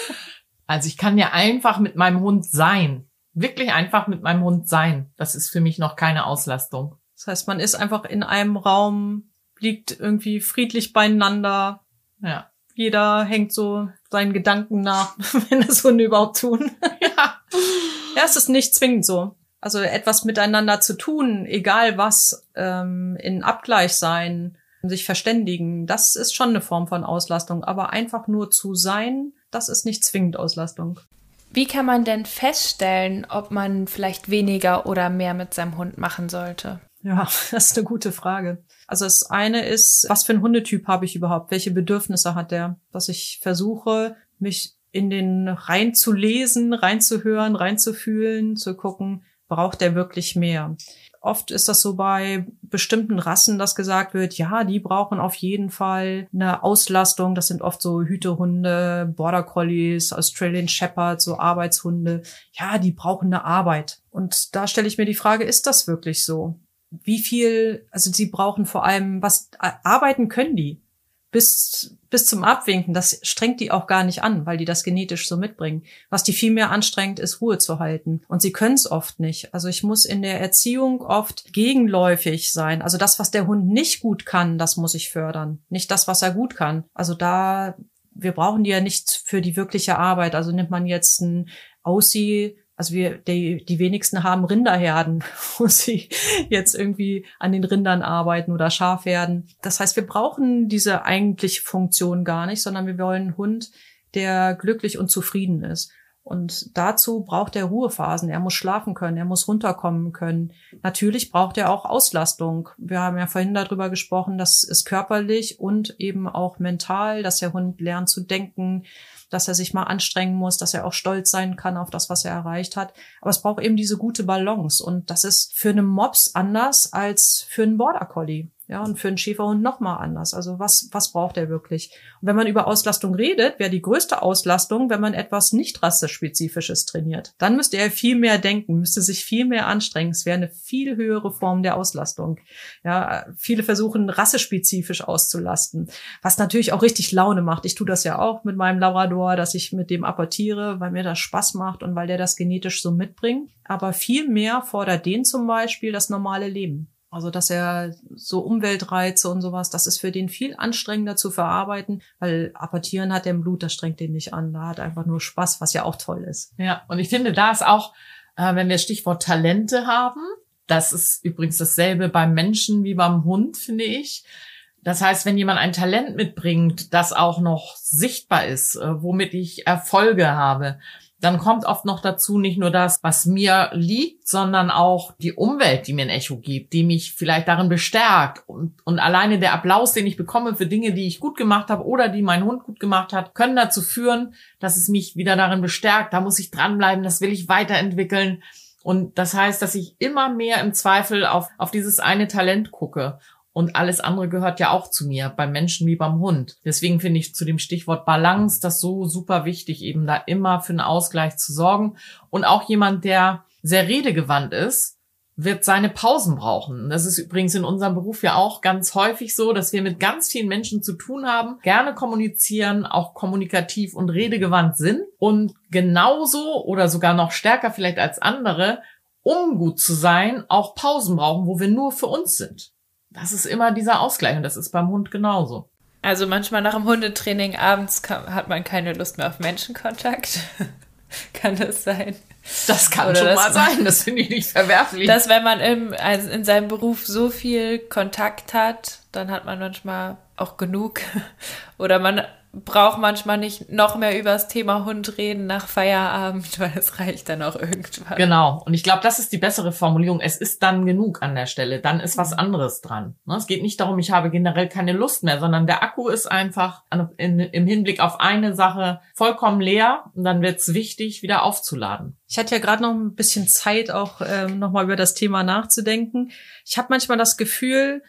<laughs> also ich kann ja einfach mit meinem Hund sein. Wirklich einfach mit meinem Hund sein. Das ist für mich noch keine Auslastung. Das heißt, man ist einfach in einem Raum, liegt irgendwie friedlich beieinander. Ja. Jeder hängt so seinen Gedanken nach, <laughs> wenn das Hunde überhaupt tun. Ja. ja, es ist nicht zwingend so also etwas miteinander zu tun, egal was, ähm, in Abgleich sein, sich verständigen, das ist schon eine Form von Auslastung. Aber einfach nur zu sein, das ist nicht zwingend Auslastung. Wie kann man denn feststellen, ob man vielleicht weniger oder mehr mit seinem Hund machen sollte? Ja, <laughs> das ist eine gute Frage. Also das eine ist, was für ein Hundetyp habe ich überhaupt? Welche Bedürfnisse hat der? Dass ich versuche, mich in den reinzulesen, reinzuhören, reinzufühlen, zu gucken, braucht er wirklich mehr. Oft ist das so bei bestimmten Rassen, dass gesagt wird, ja, die brauchen auf jeden Fall eine Auslastung. Das sind oft so Hütehunde, Border Collies, Australian Shepherd, so Arbeitshunde. Ja, die brauchen eine Arbeit. Und da stelle ich mir die Frage, ist das wirklich so? Wie viel, also sie brauchen vor allem, was arbeiten können die? Bis, bis zum Abwinken, das strengt die auch gar nicht an, weil die das genetisch so mitbringen. Was die viel mehr anstrengt, ist Ruhe zu halten. Und sie können es oft nicht. Also ich muss in der Erziehung oft gegenläufig sein. Also das, was der Hund nicht gut kann, das muss ich fördern. Nicht das, was er gut kann. Also da, wir brauchen die ja nicht für die wirkliche Arbeit. Also nimmt man jetzt ein Aussie also wir, die, die wenigsten haben Rinderherden, <laughs> wo sie jetzt irgendwie an den Rindern arbeiten oder Schafherden. Das heißt, wir brauchen diese eigentliche Funktion gar nicht, sondern wir wollen einen Hund, der glücklich und zufrieden ist. Und dazu braucht er Ruhephasen. Er muss schlafen können, er muss runterkommen können. Natürlich braucht er auch Auslastung. Wir haben ja vorhin darüber gesprochen, dass es körperlich und eben auch mental, dass der Hund lernt zu denken, dass er sich mal anstrengen muss, dass er auch stolz sein kann auf das, was er erreicht hat. Aber es braucht eben diese gute Balance. Und das ist für einen Mops anders als für einen Border Collie. Ja, und für einen Schäferhund nochmal anders. Also was, was braucht er wirklich? Und wenn man über Auslastung redet, wäre die größte Auslastung, wenn man etwas nicht rassespezifisches trainiert. Dann müsste er viel mehr denken, müsste sich viel mehr anstrengen. Es wäre eine viel höhere Form der Auslastung. Ja, viele versuchen rassespezifisch auszulasten, was natürlich auch richtig Laune macht. Ich tue das ja auch mit meinem Labrador, dass ich mit dem apportiere, weil mir das Spaß macht und weil der das genetisch so mitbringt. Aber viel mehr fordert den zum Beispiel das normale Leben. Also, dass er so Umweltreize und sowas, das ist für den viel anstrengender zu verarbeiten, weil Apportieren hat der im Blut, das strengt den nicht an. Da hat einfach nur Spaß, was ja auch toll ist. Ja, und ich finde, da ist auch, äh, wenn wir Stichwort Talente haben, das ist übrigens dasselbe beim Menschen wie beim Hund, finde ich. Das heißt, wenn jemand ein Talent mitbringt, das auch noch sichtbar ist, äh, womit ich Erfolge habe, dann kommt oft noch dazu nicht nur das, was mir liegt, sondern auch die Umwelt, die mir ein Echo gibt, die mich vielleicht darin bestärkt. Und, und alleine der Applaus, den ich bekomme für Dinge, die ich gut gemacht habe oder die mein Hund gut gemacht hat, können dazu führen, dass es mich wieder darin bestärkt. Da muss ich dranbleiben, das will ich weiterentwickeln. Und das heißt, dass ich immer mehr im Zweifel auf, auf dieses eine Talent gucke. Und alles andere gehört ja auch zu mir, beim Menschen wie beim Hund. Deswegen finde ich zu dem Stichwort Balance das so super wichtig, eben da immer für einen Ausgleich zu sorgen. Und auch jemand, der sehr redegewandt ist, wird seine Pausen brauchen. Das ist übrigens in unserem Beruf ja auch ganz häufig so, dass wir mit ganz vielen Menschen zu tun haben, gerne kommunizieren, auch kommunikativ und redegewandt sind und genauso oder sogar noch stärker vielleicht als andere, um gut zu sein, auch Pausen brauchen, wo wir nur für uns sind das ist immer dieser Ausgleich und das ist beim Hund genauso. Also manchmal nach dem Hundetraining abends kann, hat man keine Lust mehr auf Menschenkontakt. <laughs> kann das sein? Das kann Oder schon mal <laughs> sein, das finde ich nicht verwerflich. Dass wenn man im, also in seinem Beruf so viel Kontakt hat, dann hat man manchmal auch genug. <laughs> Oder man braucht manchmal nicht noch mehr über das Thema Hund reden nach Feierabend, <laughs> weil es reicht dann auch irgendwann. Genau. Und ich glaube, das ist die bessere Formulierung. Es ist dann genug an der Stelle. Dann ist was mhm. anderes dran. Ne, es geht nicht darum, ich habe generell keine Lust mehr, sondern der Akku ist einfach in, im Hinblick auf eine Sache vollkommen leer und dann wird es wichtig, wieder aufzuladen. Ich hatte ja gerade noch ein bisschen Zeit, auch ähm, nochmal über das Thema nachzudenken. Ich habe manchmal das Gefühl,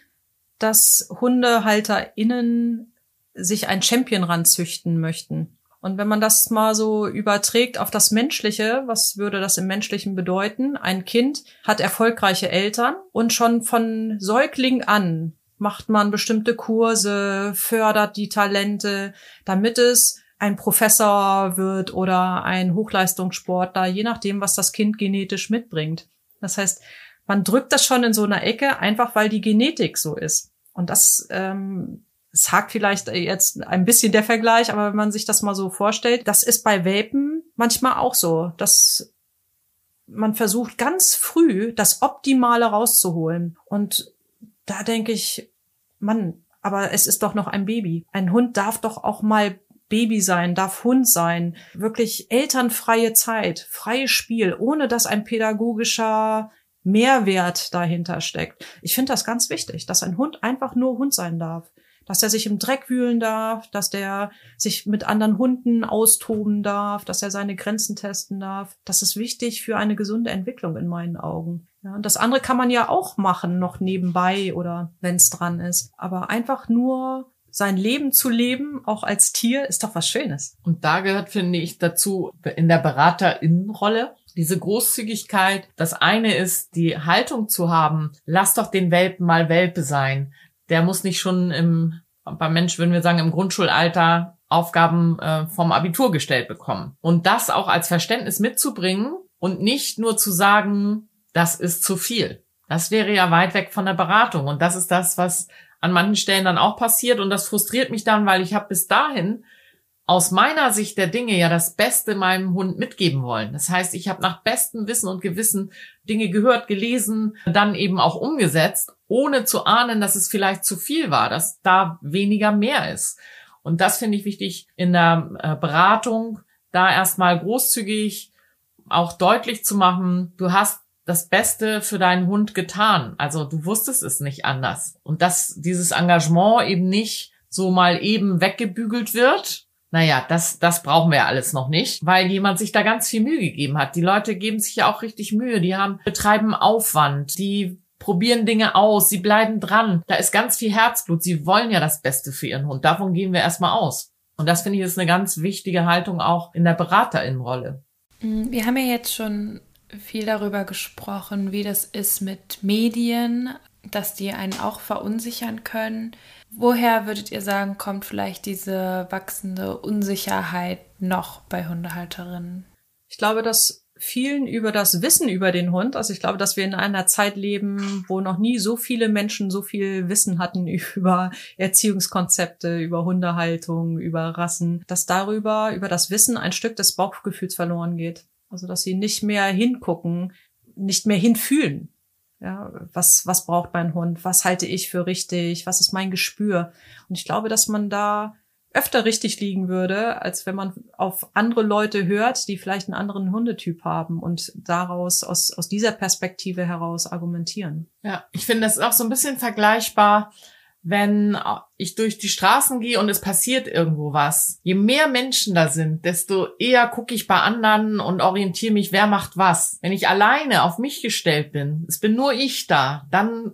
dass HundehalterInnen sich ein Champion ranzüchten möchten. Und wenn man das mal so überträgt auf das Menschliche, was würde das im Menschlichen bedeuten? Ein Kind hat erfolgreiche Eltern und schon von Säugling an macht man bestimmte Kurse, fördert die Talente, damit es ein Professor wird oder ein Hochleistungssportler, je nachdem, was das Kind genetisch mitbringt. Das heißt, man drückt das schon in so einer Ecke, einfach weil die Genetik so ist. Und das ähm, es hakt vielleicht jetzt ein bisschen der Vergleich, aber wenn man sich das mal so vorstellt, das ist bei Welpen manchmal auch so, dass man versucht ganz früh das Optimale rauszuholen. Und da denke ich, Mann, aber es ist doch noch ein Baby. Ein Hund darf doch auch mal Baby sein, darf Hund sein. Wirklich elternfreie Zeit, freies Spiel, ohne dass ein pädagogischer Mehrwert dahinter steckt. Ich finde das ganz wichtig, dass ein Hund einfach nur Hund sein darf dass er sich im Dreck wühlen darf, dass der sich mit anderen Hunden austoben darf, dass er seine Grenzen testen darf. Das ist wichtig für eine gesunde Entwicklung in meinen Augen. Ja, und das andere kann man ja auch machen, noch nebenbei oder wenn es dran ist. Aber einfach nur sein Leben zu leben, auch als Tier, ist doch was Schönes. Und da gehört, finde ich, dazu in der Beraterinnenrolle diese Großzügigkeit. Das eine ist, die Haltung zu haben, lass doch den Welpen mal Welpe sein der muss nicht schon im beim Mensch würden wir sagen, im Grundschulalter Aufgaben äh, vom Abitur gestellt bekommen. Und das auch als Verständnis mitzubringen und nicht nur zu sagen, das ist zu viel. Das wäre ja weit weg von der Beratung. Und das ist das, was an manchen Stellen dann auch passiert. Und das frustriert mich dann, weil ich habe bis dahin aus meiner Sicht der Dinge ja das Beste meinem Hund mitgeben wollen. Das heißt, ich habe nach bestem Wissen und Gewissen Dinge gehört, gelesen, dann eben auch umgesetzt, ohne zu ahnen, dass es vielleicht zu viel war, dass da weniger mehr ist. Und das finde ich wichtig in der äh, Beratung, da erstmal großzügig auch deutlich zu machen, du hast das Beste für deinen Hund getan. Also du wusstest es nicht anders. Und dass dieses Engagement eben nicht so mal eben weggebügelt wird, naja, das, das brauchen wir ja alles noch nicht, weil jemand sich da ganz viel Mühe gegeben hat. Die Leute geben sich ja auch richtig Mühe. Die haben, betreiben Aufwand, die probieren Dinge aus, sie bleiben dran. Da ist ganz viel Herzblut. Sie wollen ja das Beste für ihren Hund. Davon gehen wir erstmal aus. Und das finde ich ist eine ganz wichtige Haltung auch in der Beraterinnenrolle. Mm, wir haben ja jetzt schon viel darüber gesprochen, wie das ist mit Medien, dass die einen auch verunsichern können. Woher würdet ihr sagen, kommt vielleicht diese wachsende Unsicherheit noch bei Hundehalterinnen? Ich glaube, dass vielen über das Wissen über den Hund. Also ich glaube, dass wir in einer Zeit leben, wo noch nie so viele Menschen so viel Wissen hatten <laughs> über Erziehungskonzepte, über Hundehaltung, über Rassen, dass darüber, über das Wissen ein Stück des Bauchgefühls verloren geht. Also dass sie nicht mehr hingucken, nicht mehr hinfühlen. Ja, was, was braucht mein Hund? Was halte ich für richtig? Was ist mein Gespür? Und ich glaube, dass man da öfter richtig liegen würde, als wenn man auf andere Leute hört, die vielleicht einen anderen Hundetyp haben und daraus aus, aus dieser Perspektive heraus argumentieren. Ja, ich finde, das ist auch so ein bisschen vergleichbar, wenn ich durch die Straßen gehe und es passiert irgendwo was. Je mehr Menschen da sind, desto eher gucke ich bei anderen und orientiere mich, wer macht was. Wenn ich alleine auf mich gestellt bin, es bin nur ich da, dann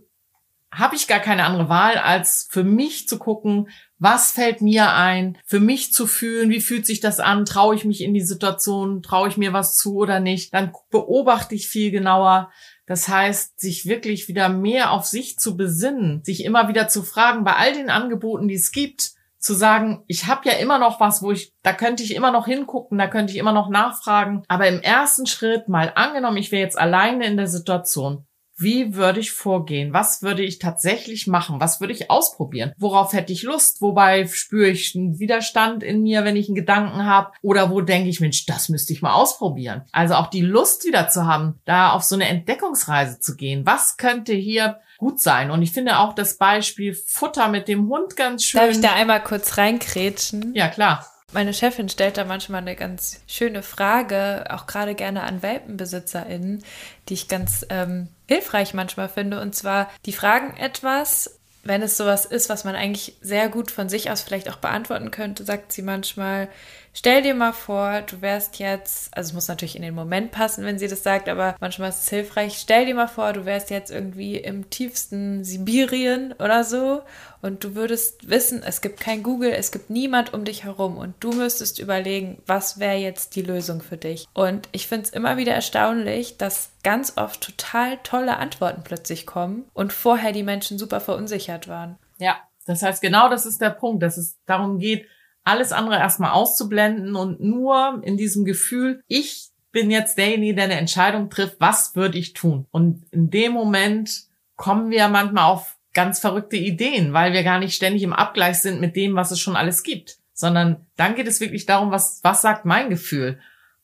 habe ich gar keine andere Wahl, als für mich zu gucken, was fällt mir ein, für mich zu fühlen, wie fühlt sich das an, traue ich mich in die Situation, traue ich mir was zu oder nicht. Dann beobachte ich viel genauer. Das heißt, sich wirklich wieder mehr auf sich zu besinnen, sich immer wieder zu fragen, bei all den Angeboten, die es gibt, zu sagen, ich habe ja immer noch was, wo ich, da könnte ich immer noch hingucken, da könnte ich immer noch nachfragen. Aber im ersten Schritt mal angenommen, ich wäre jetzt alleine in der Situation wie würde ich vorgehen? Was würde ich tatsächlich machen? Was würde ich ausprobieren? Worauf hätte ich Lust? Wobei spüre ich einen Widerstand in mir, wenn ich einen Gedanken habe? Oder wo denke ich, Mensch, das müsste ich mal ausprobieren? Also auch die Lust wieder zu haben, da auf so eine Entdeckungsreise zu gehen. Was könnte hier gut sein. Und ich finde auch das Beispiel Futter mit dem Hund ganz schön. Darf ich da einmal kurz reinkrätschen? Ja, klar. Meine Chefin stellt da manchmal eine ganz schöne Frage, auch gerade gerne an WelpenbesitzerInnen, die ich ganz ähm, hilfreich manchmal finde. Und zwar, die fragen etwas, wenn es sowas ist, was man eigentlich sehr gut von sich aus vielleicht auch beantworten könnte, sagt sie manchmal, Stell dir mal vor, du wärst jetzt, also es muss natürlich in den Moment passen, wenn sie das sagt, aber manchmal ist es hilfreich. Stell dir mal vor, du wärst jetzt irgendwie im tiefsten Sibirien oder so und du würdest wissen, es gibt kein Google, es gibt niemand um dich herum und du müsstest überlegen, was wäre jetzt die Lösung für dich. Und ich finde es immer wieder erstaunlich, dass ganz oft total tolle Antworten plötzlich kommen und vorher die Menschen super verunsichert waren. Ja, das heißt, genau das ist der Punkt, dass es darum geht, alles andere erstmal auszublenden und nur in diesem Gefühl, ich bin jetzt derjenige, der eine Entscheidung trifft, was würde ich tun? Und in dem Moment kommen wir manchmal auf ganz verrückte Ideen, weil wir gar nicht ständig im Abgleich sind mit dem, was es schon alles gibt, sondern dann geht es wirklich darum, was, was sagt mein Gefühl?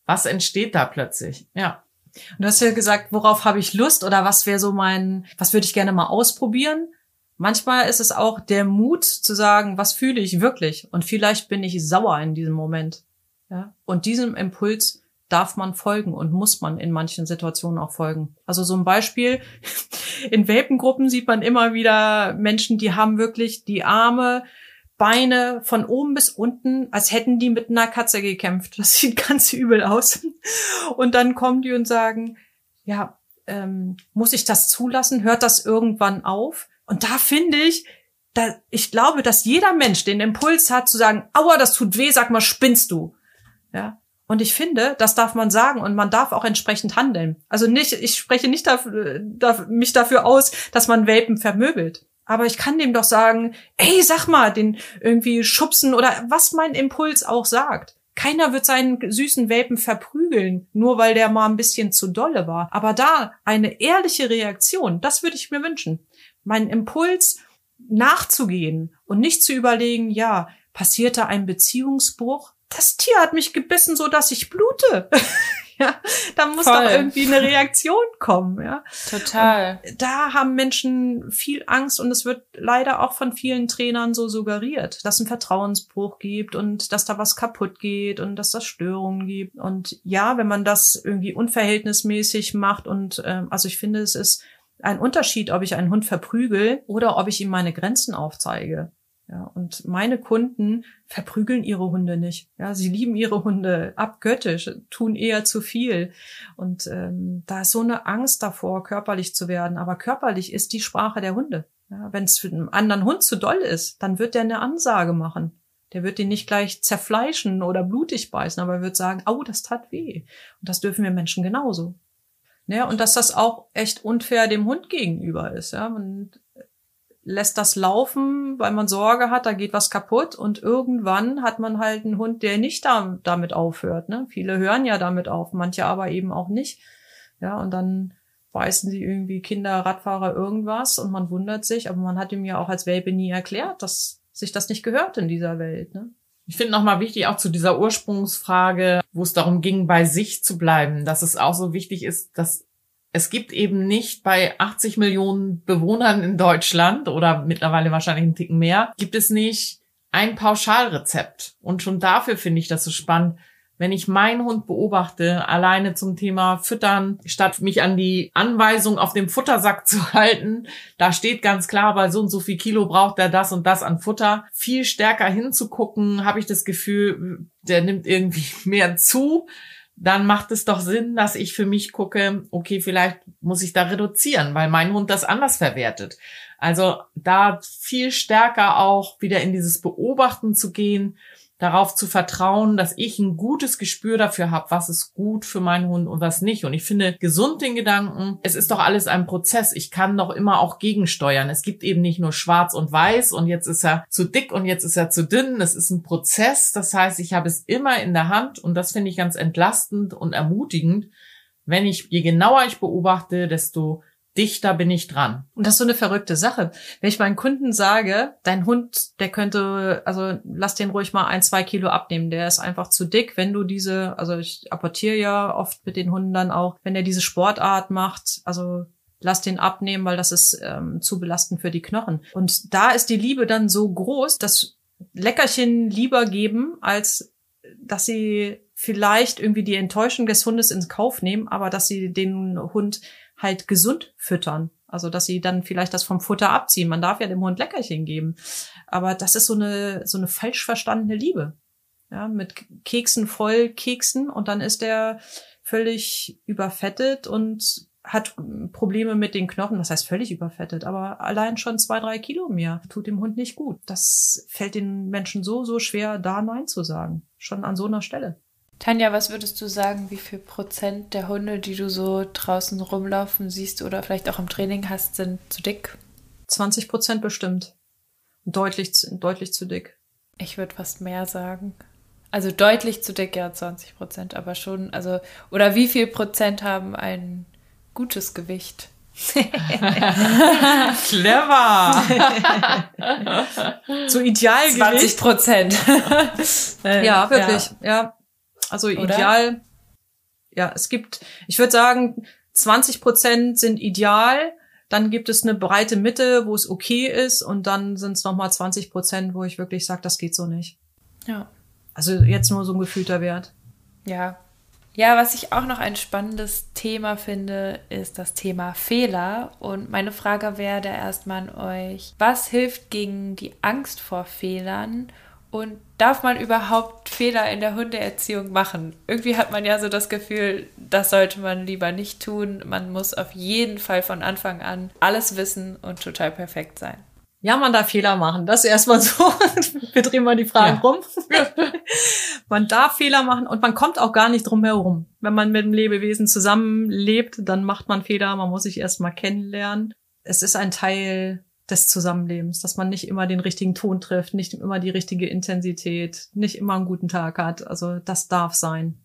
Was entsteht da plötzlich? Ja. Und du hast ja gesagt, worauf habe ich Lust oder was wäre so mein, was würde ich gerne mal ausprobieren? Manchmal ist es auch der Mut zu sagen, was fühle ich wirklich? Und vielleicht bin ich sauer in diesem Moment. Ja? Und diesem Impuls darf man folgen und muss man in manchen Situationen auch folgen. Also so ein Beispiel, <laughs> in Welpengruppen sieht man immer wieder Menschen, die haben wirklich die Arme, Beine von oben bis unten, als hätten die mit einer Katze gekämpft. Das <laughs> sieht ganz übel aus. Und dann kommen die und sagen, ja, ähm, muss ich das zulassen? Hört das irgendwann auf? Und da finde ich, da, ich glaube, dass jeder Mensch den Impuls hat zu sagen, aua, das tut weh, sag mal, spinnst du? Ja. Und ich finde, das darf man sagen und man darf auch entsprechend handeln. Also nicht, ich spreche nicht dafür, mich dafür aus, dass man Welpen vermöbelt. Aber ich kann dem doch sagen, ey, sag mal, den irgendwie schubsen oder was mein Impuls auch sagt. Keiner wird seinen süßen Welpen verprügeln, nur weil der mal ein bisschen zu dolle war. Aber da eine ehrliche Reaktion, das würde ich mir wünschen. Mein Impuls nachzugehen und nicht zu überlegen, ja, passierte ein Beziehungsbruch? Das Tier hat mich gebissen, so dass ich blute. <laughs> ja, da muss Voll. doch irgendwie eine Reaktion kommen, ja. Total. Und da haben Menschen viel Angst und es wird leider auch von vielen Trainern so suggeriert, dass ein Vertrauensbruch gibt und dass da was kaputt geht und dass das Störungen gibt. Und ja, wenn man das irgendwie unverhältnismäßig macht und äh, also ich finde, es ist ein Unterschied, ob ich einen Hund verprügel oder ob ich ihm meine Grenzen aufzeige. Ja, und meine Kunden verprügeln ihre Hunde nicht. Ja, sie lieben ihre Hunde abgöttisch, tun eher zu viel. Und ähm, da ist so eine Angst davor, körperlich zu werden. Aber körperlich ist die Sprache der Hunde. Ja, Wenn es für einen anderen Hund zu doll ist, dann wird der eine Ansage machen. Der wird den nicht gleich zerfleischen oder blutig beißen, aber er wird sagen, oh, das tat weh. Und das dürfen wir Menschen genauso. Ja, und dass das auch echt unfair dem Hund gegenüber ist. Ja, und lässt das laufen, weil man Sorge hat, da geht was kaputt und irgendwann hat man halt einen Hund, der nicht da, damit aufhört. Ne? Viele hören ja damit auf, manche aber eben auch nicht. Ja, und dann beißen sie irgendwie Kinder, Radfahrer, irgendwas und man wundert sich, aber man hat ihm ja auch als Welpe nie erklärt, dass sich das nicht gehört in dieser Welt. Ne? Ich finde nochmal wichtig, auch zu dieser Ursprungsfrage, wo es darum ging, bei sich zu bleiben, dass es auch so wichtig ist, dass es gibt eben nicht bei 80 Millionen Bewohnern in Deutschland oder mittlerweile wahrscheinlich einen Ticken mehr, gibt es nicht ein Pauschalrezept. Und schon dafür finde ich das so spannend. Wenn ich meinen Hund beobachte, alleine zum Thema Füttern, statt mich an die Anweisung auf dem Futtersack zu <laughs> halten, da steht ganz klar, bei so und so viel Kilo braucht er das und das an Futter, viel stärker hinzugucken, habe ich das Gefühl, der nimmt irgendwie <laughs> mehr zu dann macht es doch Sinn, dass ich für mich gucke, okay, vielleicht muss ich da reduzieren, weil mein Hund das anders verwertet. Also da viel stärker auch wieder in dieses Beobachten zu gehen, darauf zu vertrauen, dass ich ein gutes Gespür dafür habe, was ist gut für meinen Hund und was nicht. Und ich finde gesund den Gedanken, es ist doch alles ein Prozess. Ich kann doch immer auch gegensteuern. Es gibt eben nicht nur schwarz und weiß und jetzt ist er zu dick und jetzt ist er zu dünn. Es ist ein Prozess. Das heißt, ich habe es immer in der Hand und das finde ich ganz entlastend und ermutigend. Wenn ich, je genauer ich beobachte, desto dichter bin ich dran. Und das ist so eine verrückte Sache. Wenn ich meinen Kunden sage, dein Hund, der könnte, also lass den ruhig mal ein, zwei Kilo abnehmen, der ist einfach zu dick, wenn du diese, also ich apportiere ja oft mit den Hunden dann auch, wenn er diese Sportart macht, also lass den abnehmen, weil das ist ähm, zu belastend für die Knochen. Und da ist die Liebe dann so groß, dass Leckerchen lieber geben, als dass sie vielleicht irgendwie die Enttäuschung des Hundes ins Kauf nehmen, aber dass sie den Hund halt gesund füttern. Also, dass sie dann vielleicht das vom Futter abziehen. Man darf ja dem Hund Leckerchen geben. Aber das ist so eine, so eine falsch verstandene Liebe. Ja, mit Keksen voll Keksen und dann ist er völlig überfettet und hat Probleme mit den Knochen. Das heißt völlig überfettet, aber allein schon zwei, drei Kilo mehr tut dem Hund nicht gut. Das fällt den Menschen so, so schwer, da Nein zu sagen. Schon an so einer Stelle. Tanja, was würdest du sagen, wie viel Prozent der Hunde, die du so draußen rumlaufen siehst oder vielleicht auch im Training hast, sind zu dick? 20 Prozent bestimmt. Deutlich, deutlich zu dick. Ich würde fast mehr sagen. Also deutlich zu dick, ja, 20 Prozent, aber schon, also, oder wie viel Prozent haben ein gutes Gewicht? <laughs> Clever. so Idealgewicht. 20 Prozent. <laughs> ja, wirklich. Ja. ja. Also Oder? ideal, ja, es gibt, ich würde sagen, 20 Prozent sind ideal, dann gibt es eine breite Mitte, wo es okay ist und dann sind es nochmal 20 Prozent, wo ich wirklich sage, das geht so nicht. Ja. Also jetzt nur so ein gefühlter Wert. Ja. Ja, was ich auch noch ein spannendes Thema finde, ist das Thema Fehler. Und meine Frage wäre da erstmal an euch, was hilft gegen die Angst vor Fehlern und darf man überhaupt Fehler in der Hundeerziehung machen? Irgendwie hat man ja so das Gefühl, das sollte man lieber nicht tun. Man muss auf jeden Fall von Anfang an alles wissen und total perfekt sein. Ja, man darf Fehler machen. Das ist erstmal so. <laughs> Wir drehen mal die Frage ja. rum. <laughs> man darf Fehler machen und man kommt auch gar nicht drum herum. Wenn man mit dem Lebewesen zusammenlebt, dann macht man Fehler. Man muss sich erstmal kennenlernen. Es ist ein Teil des Zusammenlebens, dass man nicht immer den richtigen Ton trifft, nicht immer die richtige Intensität, nicht immer einen guten Tag hat. Also das darf sein.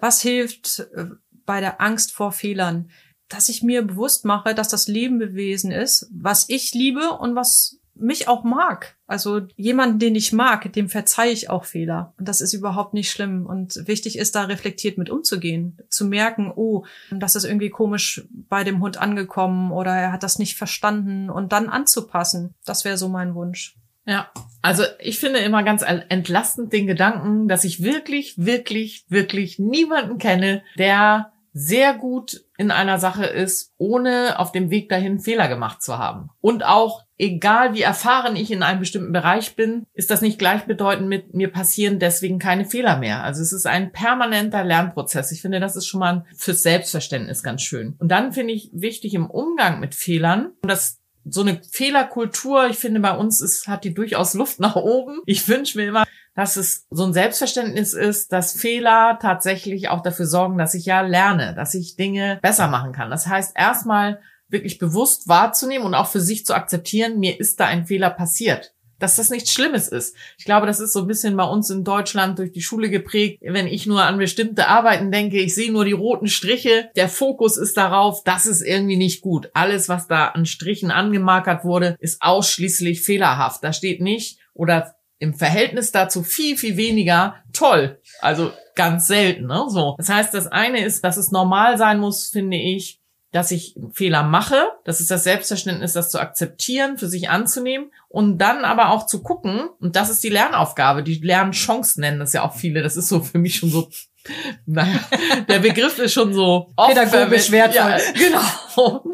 Was hilft äh, bei der Angst vor Fehlern? Dass ich mir bewusst mache, dass das Lebewesen ist, was ich liebe und was mich auch mag. Also jemanden, den ich mag, dem verzeihe ich auch Fehler. Und das ist überhaupt nicht schlimm. Und wichtig ist, da reflektiert mit umzugehen. Zu merken, oh, das ist irgendwie komisch bei dem Hund angekommen oder er hat das nicht verstanden und dann anzupassen. Das wäre so mein Wunsch. Ja, also ich finde immer ganz entlastend den Gedanken, dass ich wirklich, wirklich, wirklich niemanden kenne, der sehr gut in einer Sache ist, ohne auf dem Weg dahin Fehler gemacht zu haben. Und auch, egal wie erfahren ich in einem bestimmten Bereich bin, ist das nicht gleichbedeutend mit mir passieren deswegen keine Fehler mehr. Also es ist ein permanenter Lernprozess. Ich finde, das ist schon mal fürs Selbstverständnis ganz schön. Und dann finde ich wichtig im Umgang mit Fehlern, und das so eine Fehlerkultur, ich finde, bei uns ist, hat die durchaus Luft nach oben. Ich wünsche mir immer, dass es so ein Selbstverständnis ist, dass Fehler tatsächlich auch dafür sorgen, dass ich ja lerne, dass ich Dinge besser machen kann. Das heißt, erstmal wirklich bewusst wahrzunehmen und auch für sich zu akzeptieren, mir ist da ein Fehler passiert. Dass das nichts Schlimmes ist. Ich glaube, das ist so ein bisschen bei uns in Deutschland durch die Schule geprägt. Wenn ich nur an bestimmte Arbeiten denke, ich sehe nur die roten Striche. Der Fokus ist darauf, das ist irgendwie nicht gut. Alles, was da an Strichen angemarkert wurde, ist ausschließlich fehlerhaft. Da steht nicht oder im Verhältnis dazu viel, viel weniger toll. Also ganz selten, ne? So. Das heißt, das eine ist, dass es normal sein muss, finde ich, dass ich Fehler mache. Das ist das Selbstverständnis, das zu akzeptieren, für sich anzunehmen und dann aber auch zu gucken. Und das ist die Lernaufgabe. Die Lernchance nennen das ja auch viele. Das ist so für mich schon so <laughs> naja, der Begriff ist schon so pädagogisch wertvoll. Ja, genau.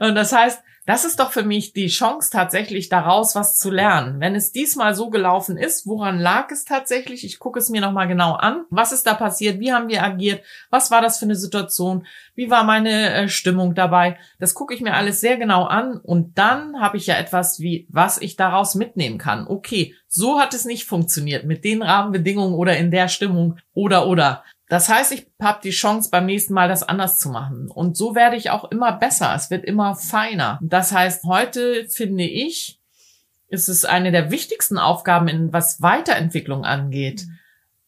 Und das heißt, das ist doch für mich die Chance tatsächlich daraus was zu lernen. Wenn es diesmal so gelaufen ist, woran lag es tatsächlich? Ich gucke es mir nochmal genau an. Was ist da passiert? Wie haben wir agiert? Was war das für eine Situation? Wie war meine äh, Stimmung dabei? Das gucke ich mir alles sehr genau an und dann habe ich ja etwas wie, was ich daraus mitnehmen kann. Okay, so hat es nicht funktioniert mit den Rahmenbedingungen oder in der Stimmung oder oder. Das heißt, ich habe die Chance, beim nächsten Mal das anders zu machen. Und so werde ich auch immer besser. Es wird immer feiner. Das heißt, heute finde ich, ist es eine der wichtigsten Aufgaben, in was Weiterentwicklung angeht, mhm.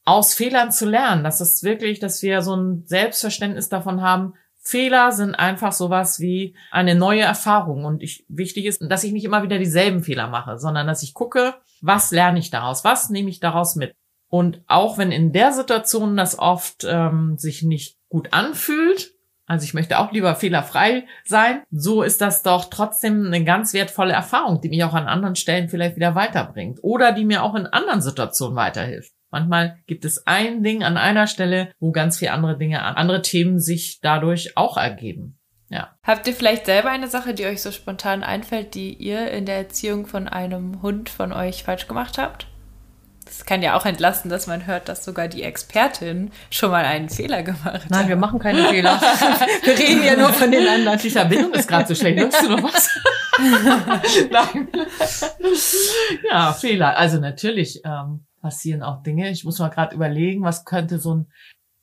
aus Fehlern zu lernen. Das ist wirklich, dass wir so ein Selbstverständnis davon haben, Fehler sind einfach sowas wie eine neue Erfahrung. Und ich, wichtig ist, dass ich nicht immer wieder dieselben Fehler mache, sondern dass ich gucke, was lerne ich daraus? Was nehme ich daraus mit? Und auch wenn in der Situation das oft ähm, sich nicht gut anfühlt, also ich möchte auch lieber fehlerfrei sein, so ist das doch trotzdem eine ganz wertvolle Erfahrung, die mich auch an anderen Stellen vielleicht wieder weiterbringt oder die mir auch in anderen Situationen weiterhilft. Manchmal gibt es ein Ding an einer Stelle, wo ganz viele andere Dinge, andere Themen sich dadurch auch ergeben. Ja. Habt ihr vielleicht selber eine Sache, die euch so spontan einfällt, die ihr in der Erziehung von einem Hund von euch falsch gemacht habt? Das kann ja auch entlasten, dass man hört, dass sogar die Expertin schon mal einen Fehler gemacht hat. Nein, wir machen keine Fehler. <laughs> wir reden ja nur von den anderen. Die Verbindung ist gerade so schlecht. Hörst du noch was? <laughs> Nein. Ja, Fehler. Also natürlich ähm, passieren auch Dinge. Ich muss mal gerade überlegen, was könnte so ein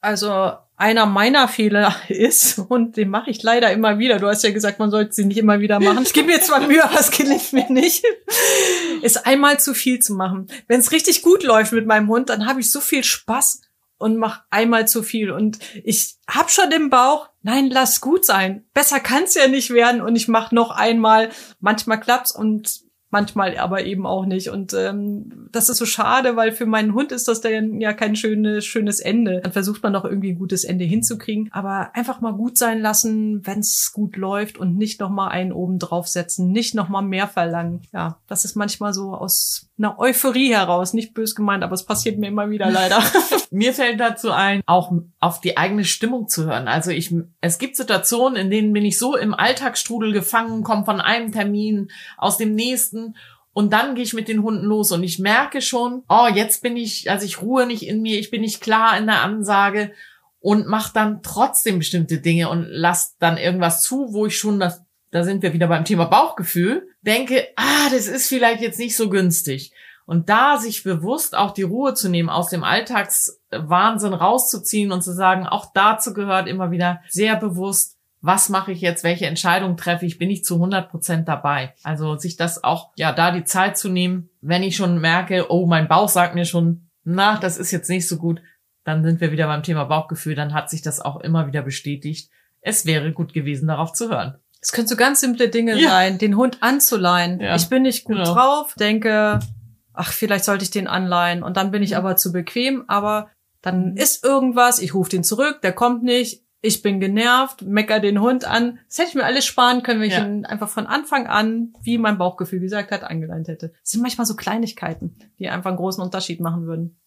also einer meiner Fehler ist, und den mache ich leider immer wieder, du hast ja gesagt, man sollte sie nicht immer wieder machen. Ich gebe mir zwar Mühe, aber es gelingt mir nicht, ist einmal zu viel zu machen. Wenn es richtig gut läuft mit meinem Hund, dann habe ich so viel Spaß und mache einmal zu viel. Und ich hab schon im Bauch, nein, lass gut sein. Besser kann's ja nicht werden. Und ich mache noch einmal. Manchmal klappt's und manchmal aber eben auch nicht. Und ähm, das ist so schade, weil für meinen Hund ist das dann ja kein schönes, schönes Ende. Dann versucht man noch irgendwie ein gutes Ende hinzukriegen. Aber einfach mal gut sein lassen, wenn es gut läuft und nicht noch mal einen oben draufsetzen, nicht noch mal mehr verlangen. Ja, das ist manchmal so aus einer Euphorie heraus, nicht bös gemeint, aber es passiert mir immer wieder leider. <laughs> mir fällt dazu ein, auch auf die eigene Stimmung zu hören. Also ich, es gibt Situationen, in denen bin ich so im Alltagsstrudel gefangen, komme von einem Termin aus dem nächsten und dann gehe ich mit den Hunden los und ich merke schon, oh, jetzt bin ich, also ich ruhe nicht in mir, ich bin nicht klar in der Ansage und mache dann trotzdem bestimmte Dinge und lass dann irgendwas zu, wo ich schon das, da sind wir wieder beim Thema Bauchgefühl, denke, ah, das ist vielleicht jetzt nicht so günstig. Und da sich bewusst auch die Ruhe zu nehmen, aus dem Alltagswahnsinn rauszuziehen und zu sagen, auch dazu gehört immer wieder sehr bewusst, was mache ich jetzt, welche Entscheidung treffe ich, bin ich zu 100 Prozent dabei. Also sich das auch, ja, da die Zeit zu nehmen, wenn ich schon merke, oh, mein Bauch sagt mir schon, na, das ist jetzt nicht so gut, dann sind wir wieder beim Thema Bauchgefühl, dann hat sich das auch immer wieder bestätigt. Es wäre gut gewesen, darauf zu hören. Es können so ganz simple Dinge ja. sein, den Hund anzuleihen. Ja. Ich bin nicht gut genau. drauf, denke, ach, vielleicht sollte ich den anleihen und dann bin ich mhm. aber zu bequem, aber dann ist irgendwas, ich rufe den zurück, der kommt nicht, ich bin genervt, mecker den Hund an. Das hätte ich mir alles sparen können, wenn ich ja. ihn einfach von Anfang an, wie mein Bauchgefühl gesagt hat, angeleint hätte. Das sind manchmal so Kleinigkeiten, die einfach einen großen Unterschied machen würden.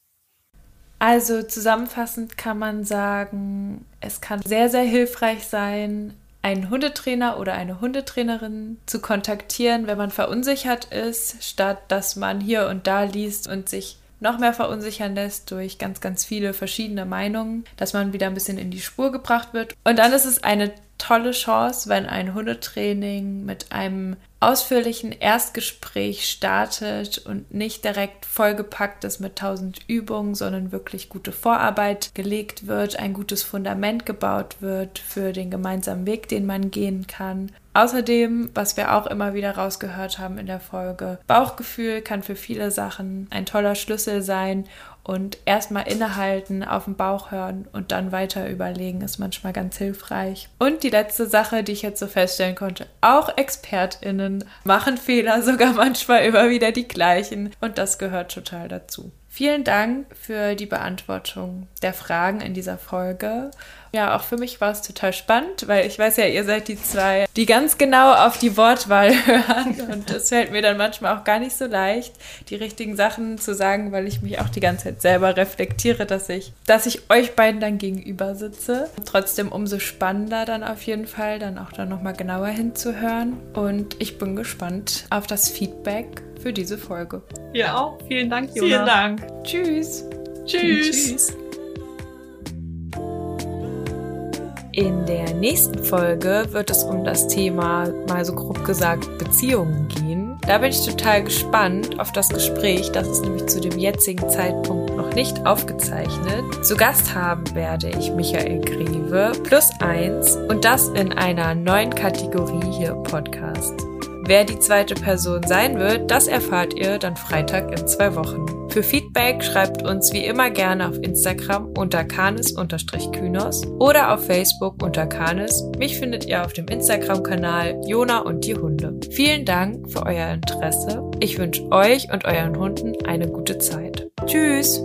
Also zusammenfassend kann man sagen, es kann sehr, sehr hilfreich sein, einen Hundetrainer oder eine Hundetrainerin zu kontaktieren, wenn man verunsichert ist, statt dass man hier und da liest und sich noch mehr verunsichern lässt durch ganz, ganz viele verschiedene Meinungen, dass man wieder ein bisschen in die Spur gebracht wird. Und dann ist es eine tolle Chance, wenn ein Hundetraining mit einem ausführlichen Erstgespräch startet und nicht direkt vollgepackt ist mit tausend Übungen, sondern wirklich gute Vorarbeit gelegt wird, ein gutes Fundament gebaut wird für den gemeinsamen Weg, den man gehen kann. Außerdem, was wir auch immer wieder rausgehört haben in der Folge, Bauchgefühl kann für viele Sachen ein toller Schlüssel sein und erstmal innehalten, auf den Bauch hören und dann weiter überlegen, ist manchmal ganz hilfreich. Und die letzte Sache, die ich jetzt so feststellen konnte, auch ExpertInnen machen Fehler, <laughs> sogar manchmal immer wieder die gleichen. Und das gehört total dazu. Vielen Dank für die Beantwortung der Fragen in dieser Folge. Ja, auch für mich war es total spannend, weil ich weiß ja, ihr seid die zwei, die ganz genau auf die Wortwahl <laughs> hören. Und es fällt mir dann manchmal auch gar nicht so leicht, die richtigen Sachen zu sagen, weil ich mich auch die ganze Zeit selber reflektiere, dass ich, dass ich euch beiden dann gegenüber sitze. Trotzdem umso spannender dann auf jeden Fall, dann auch da nochmal genauer hinzuhören. Und ich bin gespannt auf das Feedback für diese Folge. Ja, auch. Vielen Dank, Jona. Vielen Dank. Tschüss. Tschüss. Tschüss. In der nächsten Folge wird es um das Thema, mal so grob gesagt, Beziehungen gehen. Da bin ich total gespannt auf das Gespräch. Das ist nämlich zu dem jetzigen Zeitpunkt noch nicht aufgezeichnet. Zu Gast haben werde ich Michael Greve plus eins und das in einer neuen Kategorie hier im Podcast. Wer die zweite Person sein wird, das erfahrt ihr dann Freitag in zwei Wochen. Für Feedback schreibt uns wie immer gerne auf Instagram unter kanis-kynos oder auf Facebook unter kanis. Mich findet ihr auf dem Instagram-Kanal Jona und die Hunde. Vielen Dank für euer Interesse. Ich wünsche euch und euren Hunden eine gute Zeit. Tschüss!